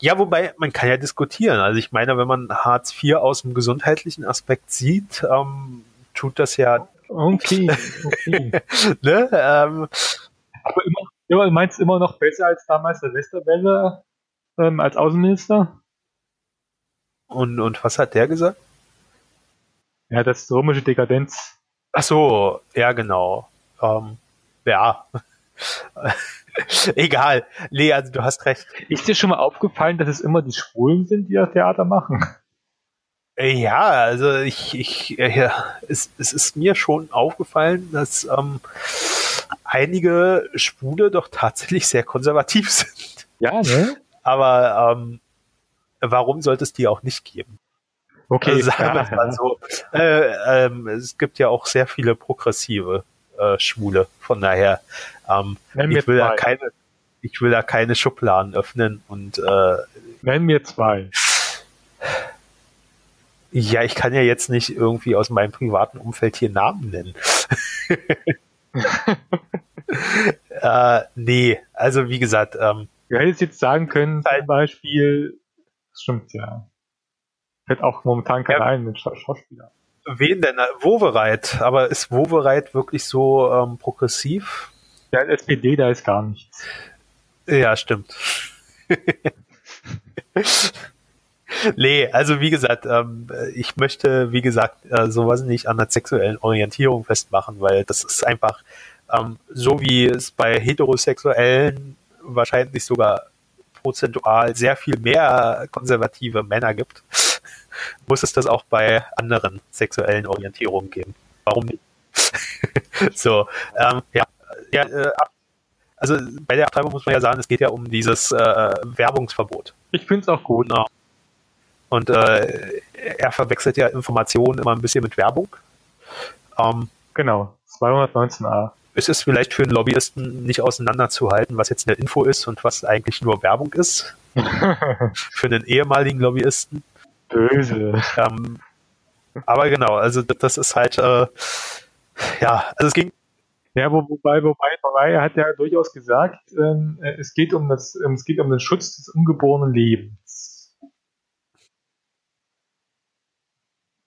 ja, wobei, man kann ja diskutieren. Also ich meine, wenn man Hartz IV aus dem gesundheitlichen Aspekt sieht, ähm, tut das ja. Okay, <laughs> okay. ne? ähm, Aber immer, immer, meinst du immer noch besser als damals der Westerwelle ähm, als Außenminister? Und, und was hat der gesagt? Ja, das römische Dekadenz. Ach so, ja, genau. Ähm, ja. <laughs> Egal. Nee, also du hast recht. Ist dir schon mal aufgefallen, dass es immer die Schwulen sind, die das Theater machen? Äh, ja, also ich, ich äh, ja, es, es ist mir schon aufgefallen, dass ähm, einige Schwule doch tatsächlich sehr konservativ <laughs> sind. Ja, ne? Aber ähm, warum sollte es die auch nicht geben? Okay, also sagen wir mal so. Äh, ähm, es gibt ja auch sehr viele progressive äh, Schwule. Von daher, ähm, ich will da keine, ich will da keine Schubladen öffnen und äh, Nenn mir zwei. Ja, ich kann ja jetzt nicht irgendwie aus meinem privaten Umfeld hier Namen nennen. <laughs> äh, nee, also wie gesagt, ähm, Du hättest jetzt sagen können, zum Beispiel, das stimmt ja. Fällt auch momentan kein ja. ein mit Schauspieler. Wen denn? Wovereit. Aber ist Wovereit wirklich so ähm, progressiv? Ja, SPD, da ist gar nichts. Ja, stimmt. <laughs> nee, also wie gesagt, ähm, ich möchte, wie gesagt, äh, sowas nicht an der sexuellen Orientierung festmachen, weil das ist einfach ähm, so, wie es bei Heterosexuellen wahrscheinlich sogar prozentual sehr viel mehr konservative Männer gibt muss es das auch bei anderen sexuellen Orientierungen geben. Warum nicht? <laughs> so, ähm, ja, ja äh, also bei der Abtreibung muss man ja sagen, es geht ja um dieses äh, Werbungsverbot. Ich finde es auch gut. Genau. Und äh, er verwechselt ja Informationen immer ein bisschen mit Werbung. Ähm, genau, 219a. Ist es vielleicht für einen Lobbyisten nicht auseinanderzuhalten, was jetzt eine Info ist und was eigentlich nur Werbung ist? <laughs> für einen ehemaligen Lobbyisten? Böse. Ähm, aber genau, also das ist halt, äh, ja, also es ging. Ja, wo, wobei, wobei, wobei, er hat ja durchaus gesagt, ähm, es geht um das, ähm, es geht um den Schutz des ungeborenen Lebens.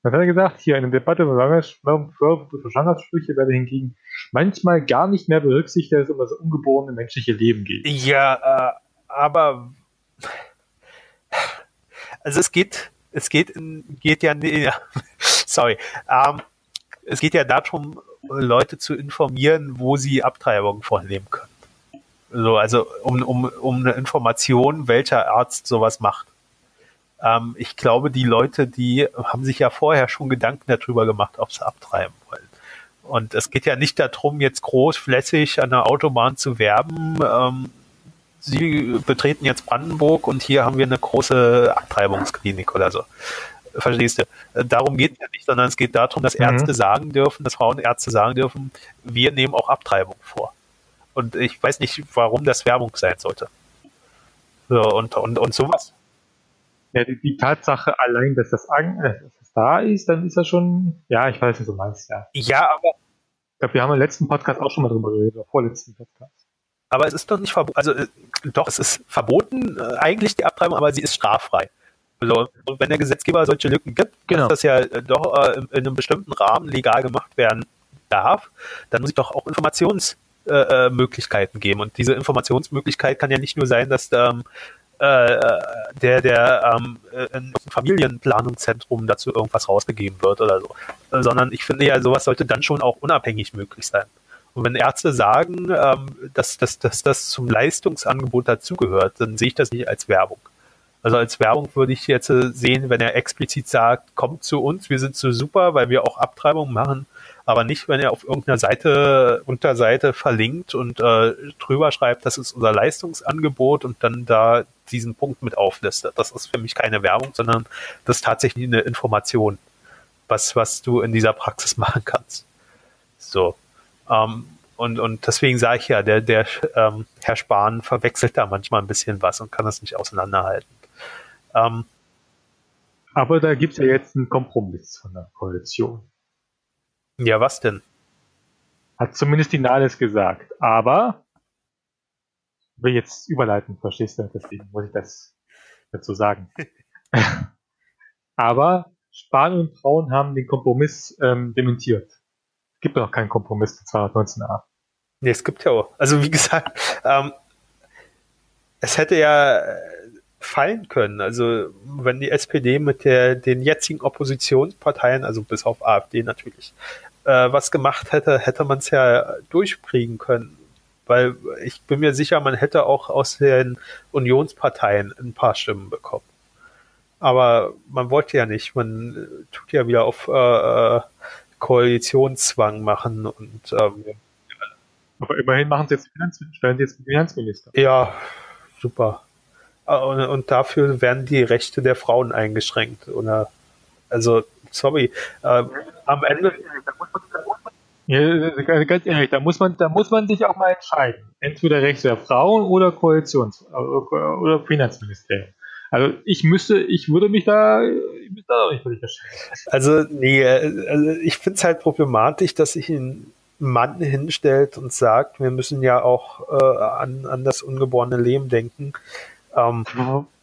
Was hat er gesagt? Hier eine Debatte über Schwangerschaftssprüche werde hingegen manchmal gar nicht mehr berücksichtigt, dass es um das ungeborene menschliche Leben geht. Ja, äh, aber also es geht es geht, geht ja, ja <laughs> sorry, ähm, es geht ja darum, Leute zu informieren, wo sie Abtreibungen vornehmen können. So, also um, um, um eine Information, welcher Arzt sowas macht. Ähm, ich glaube, die Leute, die haben sich ja vorher schon Gedanken darüber gemacht, ob sie abtreiben wollen. Und es geht ja nicht darum, jetzt großflächig an der Autobahn zu werben. Ähm, Sie betreten jetzt Brandenburg und hier haben wir eine große Abtreibungsklinik oder so. Verstehst du? Darum geht es ja nicht, sondern es geht darum, dass mhm. Ärzte mhm. sagen dürfen, dass Frauenärzte sagen dürfen, wir nehmen auch Abtreibung vor. Und ich weiß nicht, warum das Werbung sein sollte. So, und, und, und sowas. Ja, die, die Tatsache allein, dass das, an, äh, dass das da ist, dann ist das schon, ja, ich weiß, was du meinst, ja. Ja, aber. Ich glaube, wir haben im letzten Podcast auch schon mal drüber geredet, oder vorletzten Podcast. Aber es ist doch nicht verboten, also äh, doch, es ist verboten, äh, eigentlich die Abtreibung, aber sie ist straffrei. Also, und wenn der Gesetzgeber solche Lücken gibt, genau. dass das ja äh, doch äh, in, in, einem bestimmten Rahmen legal gemacht werden darf, dann muss ich doch auch Informationsmöglichkeiten äh, geben. Und diese Informationsmöglichkeit kann ja nicht nur sein, dass ähm, äh, der, der ähm, in Familienplanungszentrum dazu irgendwas rausgegeben wird oder so. Sondern ich finde ja, sowas sollte dann schon auch unabhängig möglich sein. Und wenn Ärzte sagen, ähm, dass, dass, dass das zum Leistungsangebot dazugehört, dann sehe ich das nicht als Werbung. Also als Werbung würde ich jetzt äh, sehen, wenn er explizit sagt, kommt zu uns, wir sind so super, weil wir auch Abtreibung machen, aber nicht, wenn er auf irgendeiner Seite, Unterseite verlinkt und äh, drüber schreibt, das ist unser Leistungsangebot und dann da diesen Punkt mit auflistet. Das ist für mich keine Werbung, sondern das ist tatsächlich eine Information, was, was du in dieser Praxis <laughs> machen kannst. So. Ähm, und, und deswegen sage ich ja, der, der ähm, Herr Spahn verwechselt da manchmal ein bisschen was und kann das nicht auseinanderhalten. Ähm, Aber da gibt es ja jetzt einen Kompromiss von der Koalition. Ja, was denn? Hat zumindest die Nahles gesagt. Aber will jetzt überleiten, verstehst du? Deswegen muss ich das dazu sagen. <laughs> Aber Spahn und Frauen haben den Kompromiss ähm, dementiert gibt doch keinen Kompromiss zu 219a. Nee, es gibt ja auch. Also wie gesagt, <laughs> ähm, es hätte ja äh, fallen können. Also wenn die SPD mit der, den jetzigen Oppositionsparteien, also bis auf AfD natürlich, äh, was gemacht hätte, hätte man es ja durchkriegen können. Weil ich bin mir sicher, man hätte auch aus den Unionsparteien ein paar Stimmen bekommen. Aber man wollte ja nicht. Man tut ja wieder auf äh, äh Koalitionszwang machen und ähm, aber immerhin machen sie jetzt Finanzminister, stellen sie jetzt Finanzminister. Ja, super. Ah, und, und, dafür werden die Rechte der Frauen eingeschränkt. Oder also, sorry, äh, am Ende. Ja, ganz ehrlich, da muss man, da muss man sich auch mal entscheiden. Entweder Rechte der Frauen oder Koalitions- oder Finanzministerium. Also ich müsste, ich würde mich da, ich müsste da auch nicht wirklich Also nee, also ich finde es halt problematisch, dass sich ein Mann hinstellt und sagt, wir müssen ja auch äh, an, an das ungeborene Leben denken. Ähm,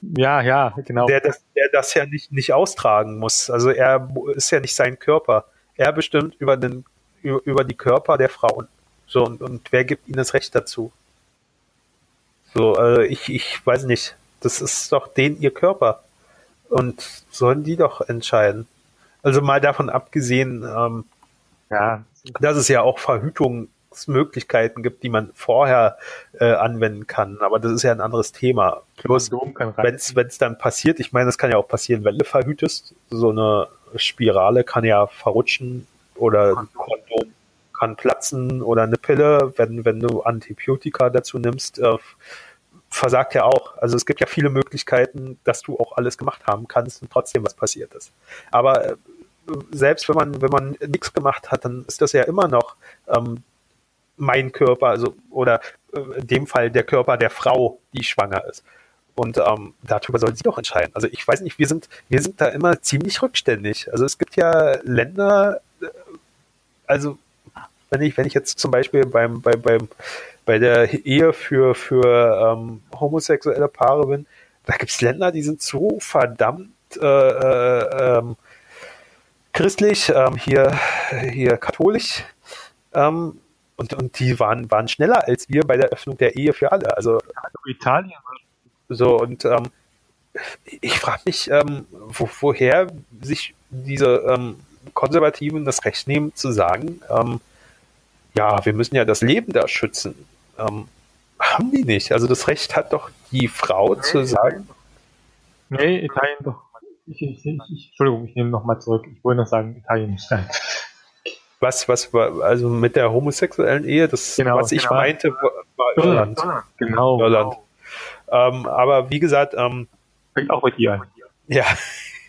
ja, ja, genau. Der das, der das ja nicht, nicht austragen muss. Also er ist ja nicht sein Körper. Er bestimmt über den, über, über die Körper der Frauen. So, und, und wer gibt ihnen das Recht dazu? So, also ich, ich weiß nicht. Das ist doch den ihr Körper. Und sollen die doch entscheiden. Also mal davon abgesehen, ähm, ja. dass es ja auch Verhütungsmöglichkeiten gibt, die man vorher äh, anwenden kann. Aber das ist ja ein anderes Thema. Plus, wenn es dann passiert, ich meine, das kann ja auch passieren, wenn du verhütest. So eine Spirale kann ja verrutschen oder ein Kondom kann platzen oder eine Pille, wenn, wenn du Antibiotika dazu nimmst. Äh, versagt ja auch. Also es gibt ja viele Möglichkeiten, dass du auch alles gemacht haben kannst und trotzdem was passiert ist. Aber äh, selbst wenn man, wenn man nichts gemacht hat, dann ist das ja immer noch ähm, mein Körper, also oder äh, in dem Fall der Körper der Frau, die schwanger ist. Und ähm, darüber soll sie doch entscheiden. Also ich weiß nicht, wir sind, wir sind da immer ziemlich rückständig. Also es gibt ja Länder, äh, also wenn ich, wenn ich jetzt zum Beispiel beim, beim, beim bei der Ehe für, für ähm, homosexuelle Paare bin, da gibt es Länder, die sind so verdammt äh, äh, ähm, christlich, ähm, hier, hier katholisch. Ähm, und, und die waren, waren schneller als wir bei der Öffnung der Ehe für alle. Also Italien. So, und ähm, ich frage mich, ähm, wo, woher sich diese ähm, Konservativen das Recht nehmen zu sagen, ähm, ja, wir müssen ja das Leben da schützen. Ähm, haben die nicht. Also das Recht hat doch die Frau nee, zu sagen. Nee, Italien doch. Ich, ich, ich, Entschuldigung, ich nehme nochmal zurück. Ich wollte noch sagen, Italien nicht. Nein. Was, was war, also mit der homosexuellen Ehe, das, Genau, was ich genau. meinte, war Irland. Genau. Irland. Ähm, aber wie gesagt, ähm, Fängt auch bei dir an. ja,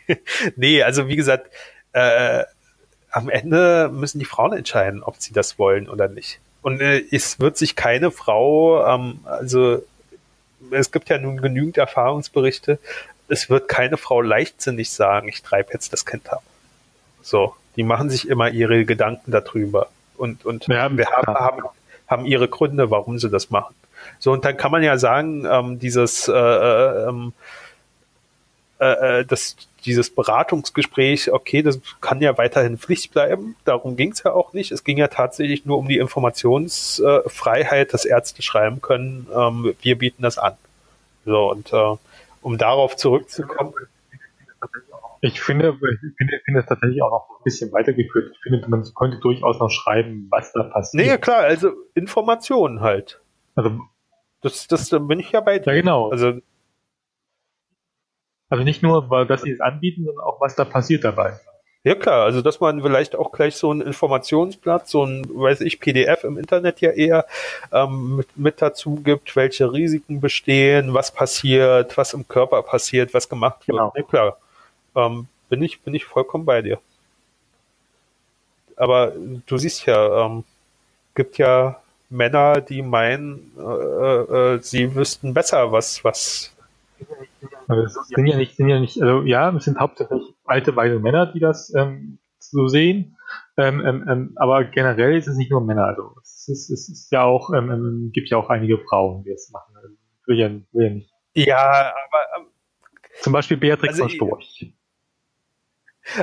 <laughs> nee, also wie gesagt, äh, am Ende müssen die Frauen entscheiden, ob sie das wollen oder nicht. Und äh, es wird sich keine Frau, ähm, also es gibt ja nun genügend Erfahrungsberichte, es wird keine Frau leichtsinnig sagen, ich treibe jetzt das Kind ab. So, die machen sich immer ihre Gedanken darüber und, und Ja, wir haben, haben, haben ihre Gründe, warum sie das machen. So, und dann kann man ja sagen, ähm, dieses, äh, äh, ähm, äh, äh, das, dieses Beratungsgespräch, okay, das kann ja weiterhin Pflicht bleiben. Darum ging es ja auch nicht. Es ging ja tatsächlich nur um die Informationsfreiheit, dass Ärzte schreiben können, ähm, wir bieten das an. So, und äh, um darauf zurückzukommen, Ich finde, ich finde, ich finde es tatsächlich auch noch ein bisschen weitergeführt. Ich finde, man könnte durchaus noch schreiben, was da passiert. nee, ja klar, also Informationen halt. Also, Das, das da bin ich ja bei ja dir. genau. Also, Also nicht nur, weil dass sie es anbieten, sondern auch, was da passiert dabei. ja klar, also dass man vielleicht auch gleich so ein Informationsblatt, so ein, weiß ich, PDF im Internet ja eher ähm, mit, mit dazu gibt, welche Risiken bestehen, was passiert, was im Körper passiert, was gemacht wird. Genau. Ja klar, ähm, bin ich bin ich vollkommen bei dir. Aber du siehst ja, ähm, gibt ja Männer, die meinen, äh, äh, sie wüssten besser, was was Es sind ja nicht, sind ja nicht, also ja, es sind hauptsächlich alte, weise Männer, die das ähm, so sehen. Ähm, ähm, ähm, aber generell ist es nicht nur Männer. Also es ist, es ist ja auch, ähm, ähm, gibt ja auch einige Frauen, die das machen. Also, will ja, will ja nicht. ja, aber Zum Beispiel Beatrix Also von Storch.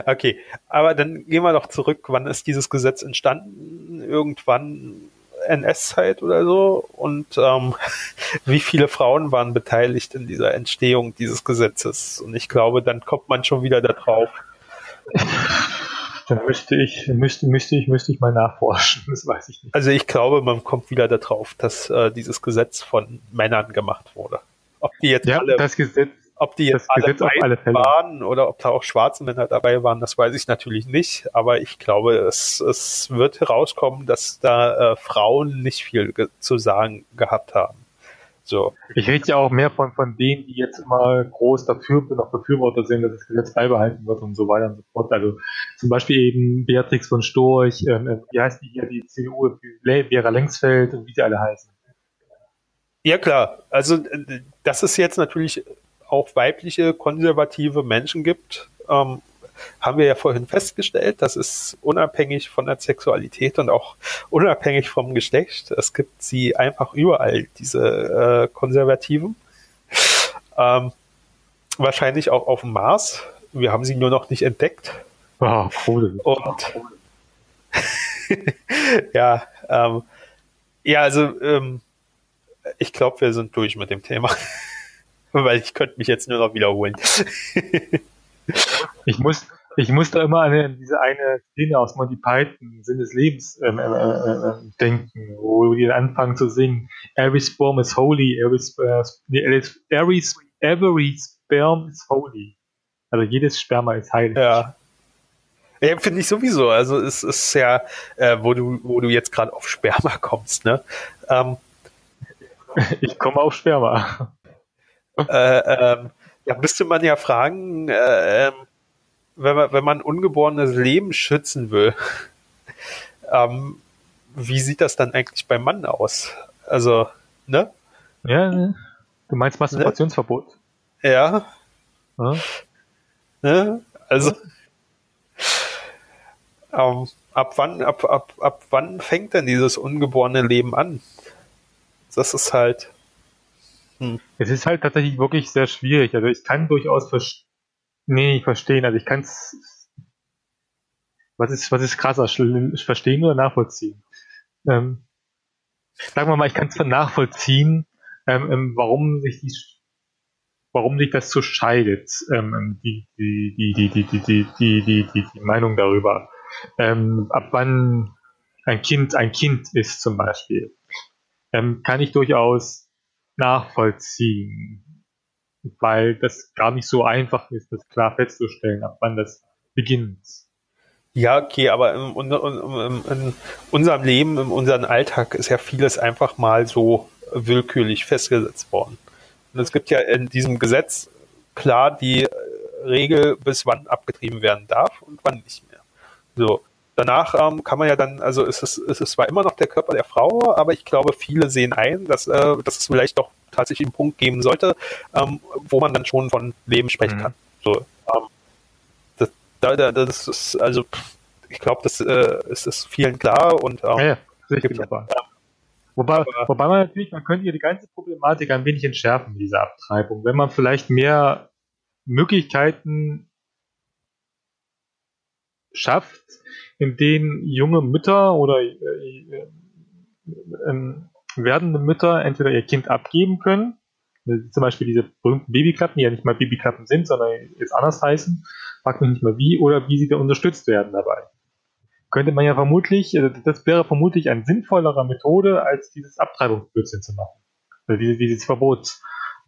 Okay, aber dann gehen wir doch zurück. Wann ist dieses Gesetz entstanden? Irgendwann NS-Zeit oder so? Und ähm, <laughs> wie viele Frauen waren beteiligt in dieser Entstehung dieses Gesetzes? Und ich glaube, dann kommt man schon wieder da drauf. Dann müsste ich, müsste, müsste ich, müsste ich mal nachforschen. Das weiß ich nicht. Also ich glaube, man kommt wieder da drauf, dass äh, dieses Gesetz von Männern gemacht wurde. Ob die jetzt Ja, alle, das Gesetz, ob die jetzt das alle alle waren oder ob da auch schwarze Männer dabei waren, das weiß ich natürlich nicht. Aber ich glaube, es, es wird herauskommen, dass da äh, Frauen nicht viel zu sagen gehabt haben. So. ich rede ja auch mehr von, von denen, die jetzt immer groß dafür noch Befürworter sind, dass das Gesetz beibehalten wird und so weiter und so fort. Also zum Beispiel eben Beatrix von Storch, ähm, äh, wie heißt die hier, die CDU, Vera Lengsfeld und wie sie alle heißen. Ja klar, also äh, dass es jetzt natürlich auch weibliche konservative Menschen gibt, ähm, haben wir ja vorhin festgestellt. Das ist unabhängig von der Sexualität und auch unabhängig vom Geschlecht. Es gibt sie einfach überall, diese äh, Konservativen. Ähm, wahrscheinlich auch auf dem Mars. Wir haben sie nur noch nicht entdeckt. Ah, gruselig. Und <laughs> ja, ähm, ja, also ähm, ich glaube, wir sind durch mit dem Thema. <laughs> Weil ich könnte mich jetzt nur noch wiederholen. Ich muss, ich muss da immer an diese eine Szene aus Monty Python, Sinn des Lebens, ähm, äh, äh, äh, denken, wo die anfangen zu singen, Every sperm is holy, every, nee, every, every sperm is holy. Also jedes Sperma ist heilig. Ja. Ja, finde ich sowieso. Also es ist ja, äh, wo du, wo du jetzt gerade auf Sperma kommst, ne? Ähm, <laughs> Ich komme auf Sperma. Äh, ähm, da müsste man ja fragen, äh, ähm, wenn man, wenn man ungeborenes Leben schützen will, <laughs> ähm, wie sieht das dann eigentlich beim Mann aus? Also, ne? Ja, ne? Du meinst Masturbationsverbot? Ja, Ja? ne? Also, ähm, ab wann, ab, ab, ab wann fängt denn dieses ungeborene Leben an? Das ist halt, Es ist halt tatsächlich wirklich sehr schwierig. Also ich kann durchaus vers nee, nicht verstehen. Also ich kann es. Was ist, was ist krasser? Verstehen oder nachvollziehen? Ähm, sagen wir mal, ich kann es nachvollziehen, ähm, ähm, warum sich die warum sich das so scheidet, ähm, die, die, die, die, die, die, die, die, die, die, die Meinung darüber. Ähm, ab wann ein Kind ein Kind ist zum Beispiel, ähm, kann ich durchaus nachvollziehen, weil das gar nicht so einfach ist, das klar festzustellen, ab wann das beginnt. Ja, okay, aber in, in, in, unserem Leben, in unserem Alltag ist ja vieles einfach mal so willkürlich festgesetzt worden. Und es gibt ja in diesem Gesetz klar die Regel, bis wann abgetrieben werden darf und wann nicht mehr. So. Danach ähm, kann man ja dann, also ist es, ist es zwar immer noch der Körper der Frau, aber ich glaube, viele sehen ein, dass, äh, dass es vielleicht doch tatsächlich einen Punkt geben sollte, ähm, wo man dann schon von Leben sprechen mhm. kann. So, ähm, das, da, das ist, also ich glaube, das äh, ist, ist vielen klar und ähm, ja, ja, gibt, ja, Wobei, wobei man natürlich, man könnte hier die ganze Problematik ein wenig entschärfen, diese Abtreibung. Wenn man vielleicht mehr Möglichkeiten schafft, in denen junge Mütter oder äh, äh, äh, werdende Mütter entweder ihr Kind abgeben können, zum Beispiel diese berühmten Babyklappen, die ja nicht mal Babyklappen sind, sondern jetzt anders heißen, fragt mich nicht mal wie, oder wie sie da unterstützt werden dabei könnte man ja vermutlich, äh, das wäre vermutlich eine sinnvollere Methode, als dieses Abtreibungsblödsinn zu machen. Also diese, dieses Verbot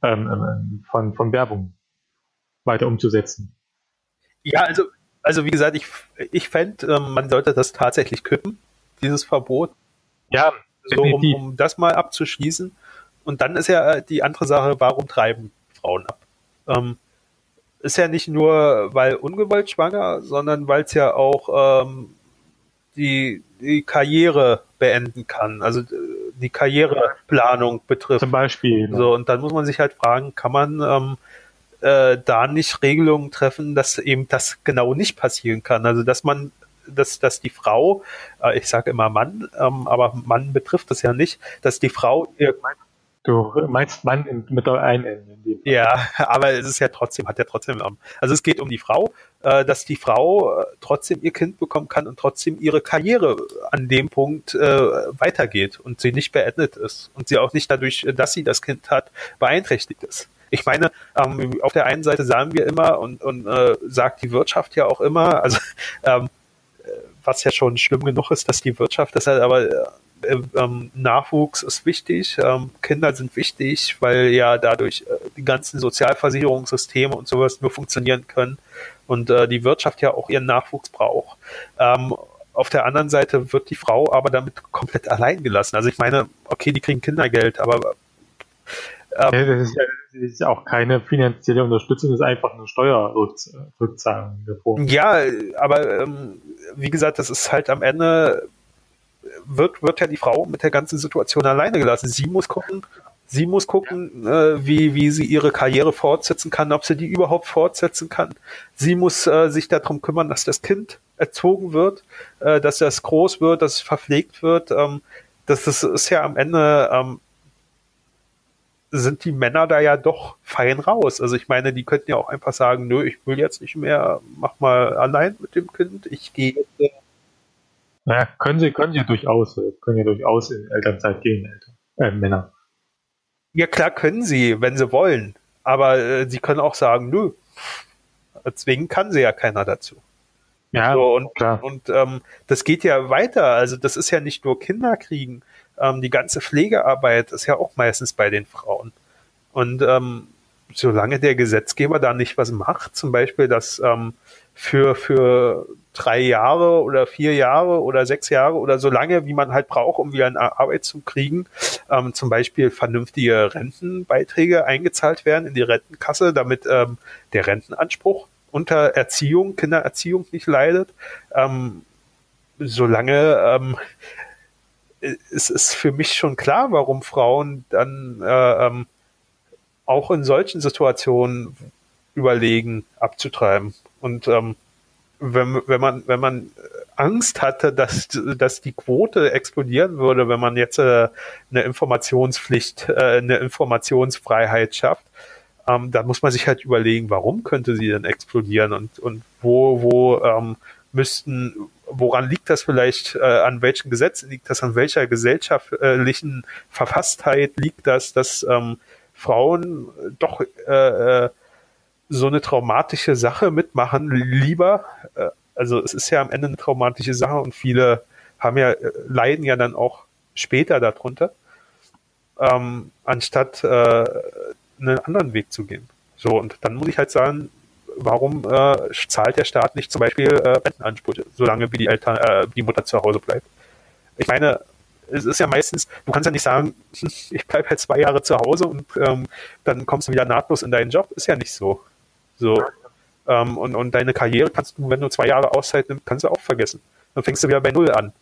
ähm, ähm, von, von Werbung weiter umzusetzen. Ja, also, also wie gesagt, ich, ich fände, ähm, man sollte das tatsächlich kippen, dieses Verbot. Ja, so, um, um das mal abzuschließen. Und dann ist ja äh, die andere Sache, warum treiben Frauen ab? Ähm, ist ja nicht nur, weil ungewollt schwanger, sondern weil es ja auch ähm, die, die Karriere beenden kann, also äh, die Karriereplanung betrifft. Zum Beispiel. Ne? So, und dann muss man sich halt fragen, kann man ähm, äh, da nicht Regelungen treffen, dass eben das genau nicht passieren kann. Also dass man dass, dass die Frau, äh, ich sage immer Mann, ähm, aber Mann betrifft das ja nicht, dass die Frau ihr Du meinst Mann in, mit ein N. Ja, aber es ist ja trotzdem, hat ja trotzdem, also es geht um die Frau, äh, dass die Frau äh, trotzdem ihr Kind bekommen kann und trotzdem ihre Karriere an dem Punkt äh, weitergeht und sie nicht beendet ist und sie auch nicht dadurch, dass sie das Kind hat, beeinträchtigt ist. Ich meine, ähm, auf der einen Seite sagen wir immer und, und äh, sagt die Wirtschaft ja auch immer, also <laughs> ähm, was ja schon schlimm genug ist, dass die Wirtschaft das halt aber äh, ähm, Nachwuchs ist wichtig, ähm, Kinder sind wichtig, weil ja dadurch äh, die ganzen Sozialversicherungssysteme und sowas nur funktionieren können und äh, die Wirtschaft ja auch ihren Nachwuchs braucht. Ähm, auf der anderen Seite wird die Frau aber damit komplett allein gelassen. Also ich meine, okay, die kriegen Kindergeld, aber ja, das, ist ja, das, ist auch keine finanzielle Unterstützung, das ist einfach eine Steuerrückzahlung. Ja, aber ähm, wie gesagt, das ist halt am Ende wird, wird ja die Frau mit der ganzen Situation alleine gelassen. Sie muss gucken, sie muss gucken, äh, wie, wie sie ihre Karriere fortsetzen kann, ob sie die überhaupt fortsetzen kann. Sie muss äh, sich darum kümmern, dass das Kind erzogen wird, äh, dass das groß wird, dass es verpflegt wird. Ähm, das ist, ist ja am Ende ähm, sind die Männer da ja doch fein raus. Also ich meine, die könnten ja auch einfach sagen, nö, ich will jetzt nicht mehr, mach mal allein mit dem Kind, ich gehe jetzt äh, naja, können sie, können sie durchaus, äh, können ja durchaus in Elternzeit gehen, Eltern, äh, Männer. Ja, klar können sie, wenn sie wollen. Aber äh, sie können auch sagen, nö. Deswegen kann sie ja keiner dazu. Ja, so, und, klar. Und ähm, das geht ja weiter. Also das ist ja nicht nur Kinderkriegen. Ähm, die ganze Pflegearbeit ist ja auch meistens bei den Frauen. Und ähm, solange der Gesetzgeber da nicht was macht, zum Beispiel, dass ähm, für, für drei Jahre oder vier Jahre oder sechs Jahre oder so lange, wie man halt braucht, um wieder eine Arbeit zu kriegen, ähm, zum Beispiel vernünftige Rentenbeiträge eingezahlt werden in die Rentenkasse, damit ähm, der Rentenanspruch unter Erziehung, Kindererziehung nicht leidet. Ähm, solange ähm, es ist für mich schon klar, warum Frauen dann äh, ähm, auch in solchen Situationen überlegen, abzutreiben. Und ähm, wenn, wenn man, wenn man Angst hatte, dass, dass die Quote explodieren würde, wenn man jetzt äh, eine Informationspflicht, äh, eine Informationsfreiheit schafft, ähm, dann muss man sich halt überlegen, warum könnte sie denn explodieren und, und wo, wo ähm, müssten, woran liegt das vielleicht, äh, an welchen Gesetzen liegt das, an welcher gesellschaftlichen Verfasstheit? Liegt das, dass ähm, Frauen doch äh, äh so eine traumatische Sache mitmachen, lieber, äh, also es ist ja am Ende eine traumatische Sache und viele haben ja, äh, leiden ja dann auch später darunter, ähm, anstatt äh, einen anderen Weg zu gehen. So, und dann muss ich halt sagen, warum äh, zahlt der Staat nicht zum Beispiel äh, Rentenansprüche, solange wie die Eltern, äh, die Mutter zu Hause bleibt? Ich meine, es ist ja meistens, du kannst ja nicht sagen, <laughs> ich bleibe halt zwei Jahre zu Hause und ähm, dann kommst du wieder nahtlos in deinen Job. Ist ja nicht so. So. Ähm, und, und deine Karriere kannst du, wenn du zwei Jahre Auszeit nimmst, kannst du auch vergessen. Dann fängst du wieder bei Null an.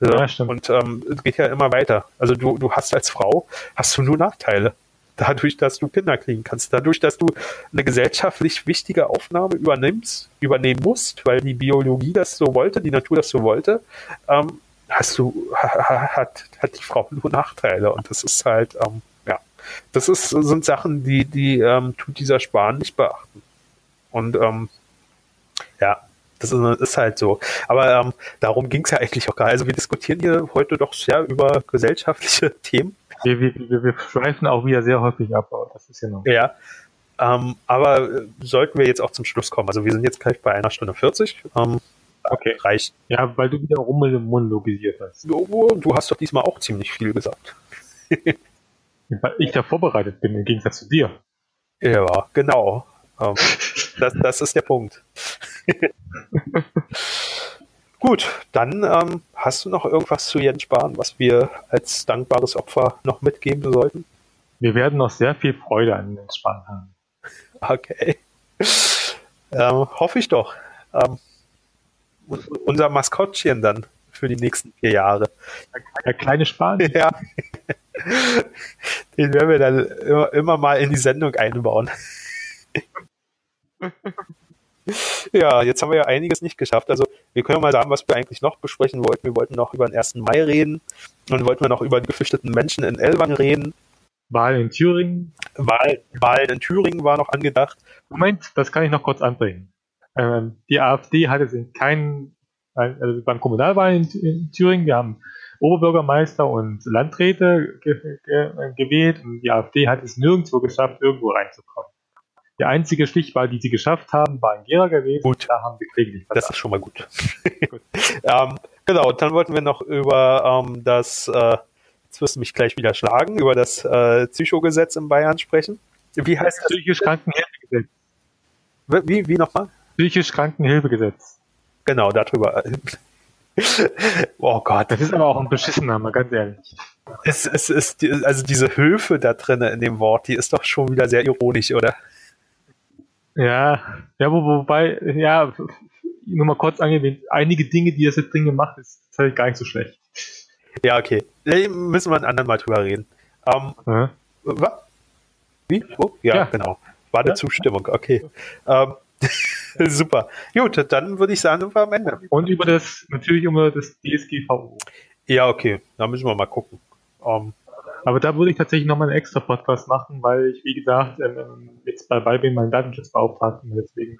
So. Ja. Und ähm, es geht ja immer weiter. Also du, du hast als Frau, hast du nur Nachteile. Dadurch, dass du Kinder kriegen kannst, dadurch, dass du eine gesellschaftlich wichtige Aufnahme übernimmst, übernehmen musst, weil die Biologie das so wollte, die Natur das so wollte, ähm, hast du, hat, hat die Frau nur Nachteile. Und das ist halt, ähm, ja, das ist, sind Sachen, die, die ähm, tut dieser Spahn nicht beachten. Und ähm, ja, das ist, ist, halt so. Aber ähm, darum ging es ja eigentlich auch gar nicht. Also wir diskutieren hier heute doch sehr über gesellschaftliche <laughs> Themen. Wir, wir, wir, wir schweifen auch wieder sehr häufig ab, das ist ja noch. Ja. Ähm, aber äh, sollten wir jetzt auch zum Schluss kommen. Also wir sind jetzt gleich bei einer Stunde 40. Ähm, Okay. Reicht. Ja, weil du wieder rummonologisiert hast. Du, du hast doch diesmal auch ziemlich viel gesagt. weil ich da vorbereitet bin, im Gegensatz zu dir. Ja, genau. Ähm, das, das ist der Punkt. <laughs> Gut, dann ähm, hast du noch irgendwas zu Jens Spahn, was wir als dankbares Opfer noch mitgeben sollten? Wir werden noch sehr viel Freude an Jens Spahn haben. Okay. Ähm, hoffe ich doch. Ähm, unser Maskottchen dann für die nächsten vier Jahre. Der kleine Spanier. <laughs> Ja. Den werden wir dann immer, immer mal in die Sendung einbauen. <laughs> Ja, jetzt haben wir ja einiges nicht geschafft. Also wir können mal sagen, was wir eigentlich noch besprechen wollten. Wir wollten noch über den 1. Mai reden. Dann wollten wir noch über die geflüchteten Menschen in Elwang reden. Wahlen in Thüringen. Wahl, Wahlen in Thüringen war noch angedacht. Moment, das kann ich noch kurz anbringen. Ähm, die AfD hat es in keinen, also beim Kommunalwahlen in, in, Thüringen, wir haben Oberbürgermeister und Landräte ge ge gewählt und die AfD hat es nirgendwo geschafft, irgendwo reinzukommen. Die einzige Stichwahl, die sie geschafft haben, war in Gera gewesen. Gut. Da haben sie kläglich Das ist schon mal gut. <laughs> gut. Ähm, genau, und dann wollten wir noch über ähm, das, äh, jetzt wirst du mich gleich wieder schlagen, über das äh, Psychogesetz in Bayern sprechen. Wie heißt das? Psychisch Krankenhilfegesetz. Wie, wie nochmal? Psychisch Krankenhilfegesetz. Genau, darüber. <laughs> oh Gott. Das ist aber auch ein beschissener, mal ganz ehrlich. Es, es ist, also diese Hilfe da drin in dem Wort, die ist doch schon wieder sehr ironisch, oder? Ja, ja, wo, wobei, ja, nur mal kurz angewähnt, einige Dinge, die das jetzt drin gemacht ist, ist halt gar nicht so schlecht. Ja, okay. Da müssen wir ein anderen Mal drüber reden. Ähm, ja. Was? Wie? Wo? Ja, ja, genau. War eine ja? Zustimmung, okay. Ähm, <laughs> Super. Gut, dann würde ich sagen, sind wir am Ende. Und über das, natürlich über das DSGVO. Ja, okay. Da müssen wir mal gucken. Ähm, aber da würde ich tatsächlich nochmal einen extra Podcast machen, weil ich, wie gesagt, ähm, ähm jetzt bei bin meinen Datenschutzbeauftragten deswegen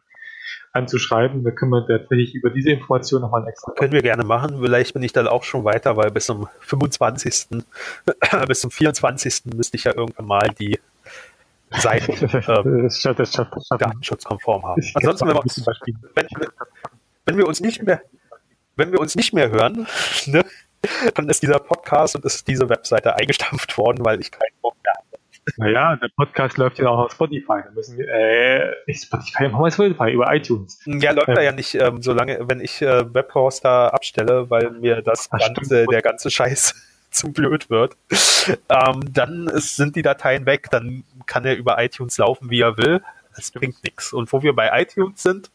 anzuschreiben. Da können wir tatsächlich über diese Information nochmal einen extra. Können wir gerne machen. Vielleicht bin ich dann auch schon weiter, weil bis zum 25. <clears throat> bis zum 24. müsste ich ja irgendwann mal die Seiten <laughs> äh, datenschutzkonform haben. Ansonsten, wenn wir, uns, wenn, wenn wir uns nicht mehr, wenn wir uns nicht mehr hören, <laughs> ne, dann ist dieser Podcast und ist diese Webseite eingestampft worden, weil ich keinen Bock mehr habe. Naja, der Podcast läuft ja auch auf Spotify. Da müssen wir, äh, nicht Spotify, machen wir Spotify über iTunes. Ja, läuft ähm. ja nicht, ähm, solange, wenn ich äh, Webhoster abstelle, weil mir das Ach, ganze, der ganze Scheiß <laughs> zu blöd wird, ähm, dann ist, sind die Dateien weg. Dann kann er über iTunes laufen, wie er will. Es bringt nichts. Und wo wir bei iTunes sind,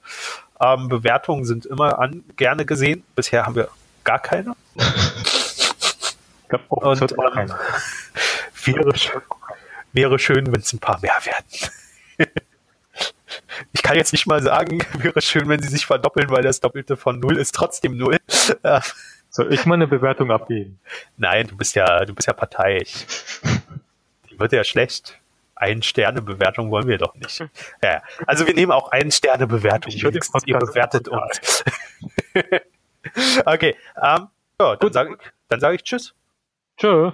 ähm, Bewertungen sind immer an, gerne gesehen. Bisher haben wir gar keine. <laughs> Ich glaube, auch Und, ähm, wäre, wäre schön, wenn es ein paar mehr werden. <laughs> ich kann jetzt nicht mal sagen, <laughs> wäre schön, wenn sie sich verdoppeln, weil das Doppelte von Null ist trotzdem Null. <laughs> Soll ich mal eine Bewertung abgeben? Nein, du bist ja, du bist ja parteiisch. Die wird ja schlecht. Ein Sterne Bewertung wollen wir doch nicht. Ja, also wir nehmen auch ein Sterne Bewertung. Ich würde ihr bewertet uns. okay, ähm, ja, dann sage ich, dann sage ich Tschüss. Tschüss.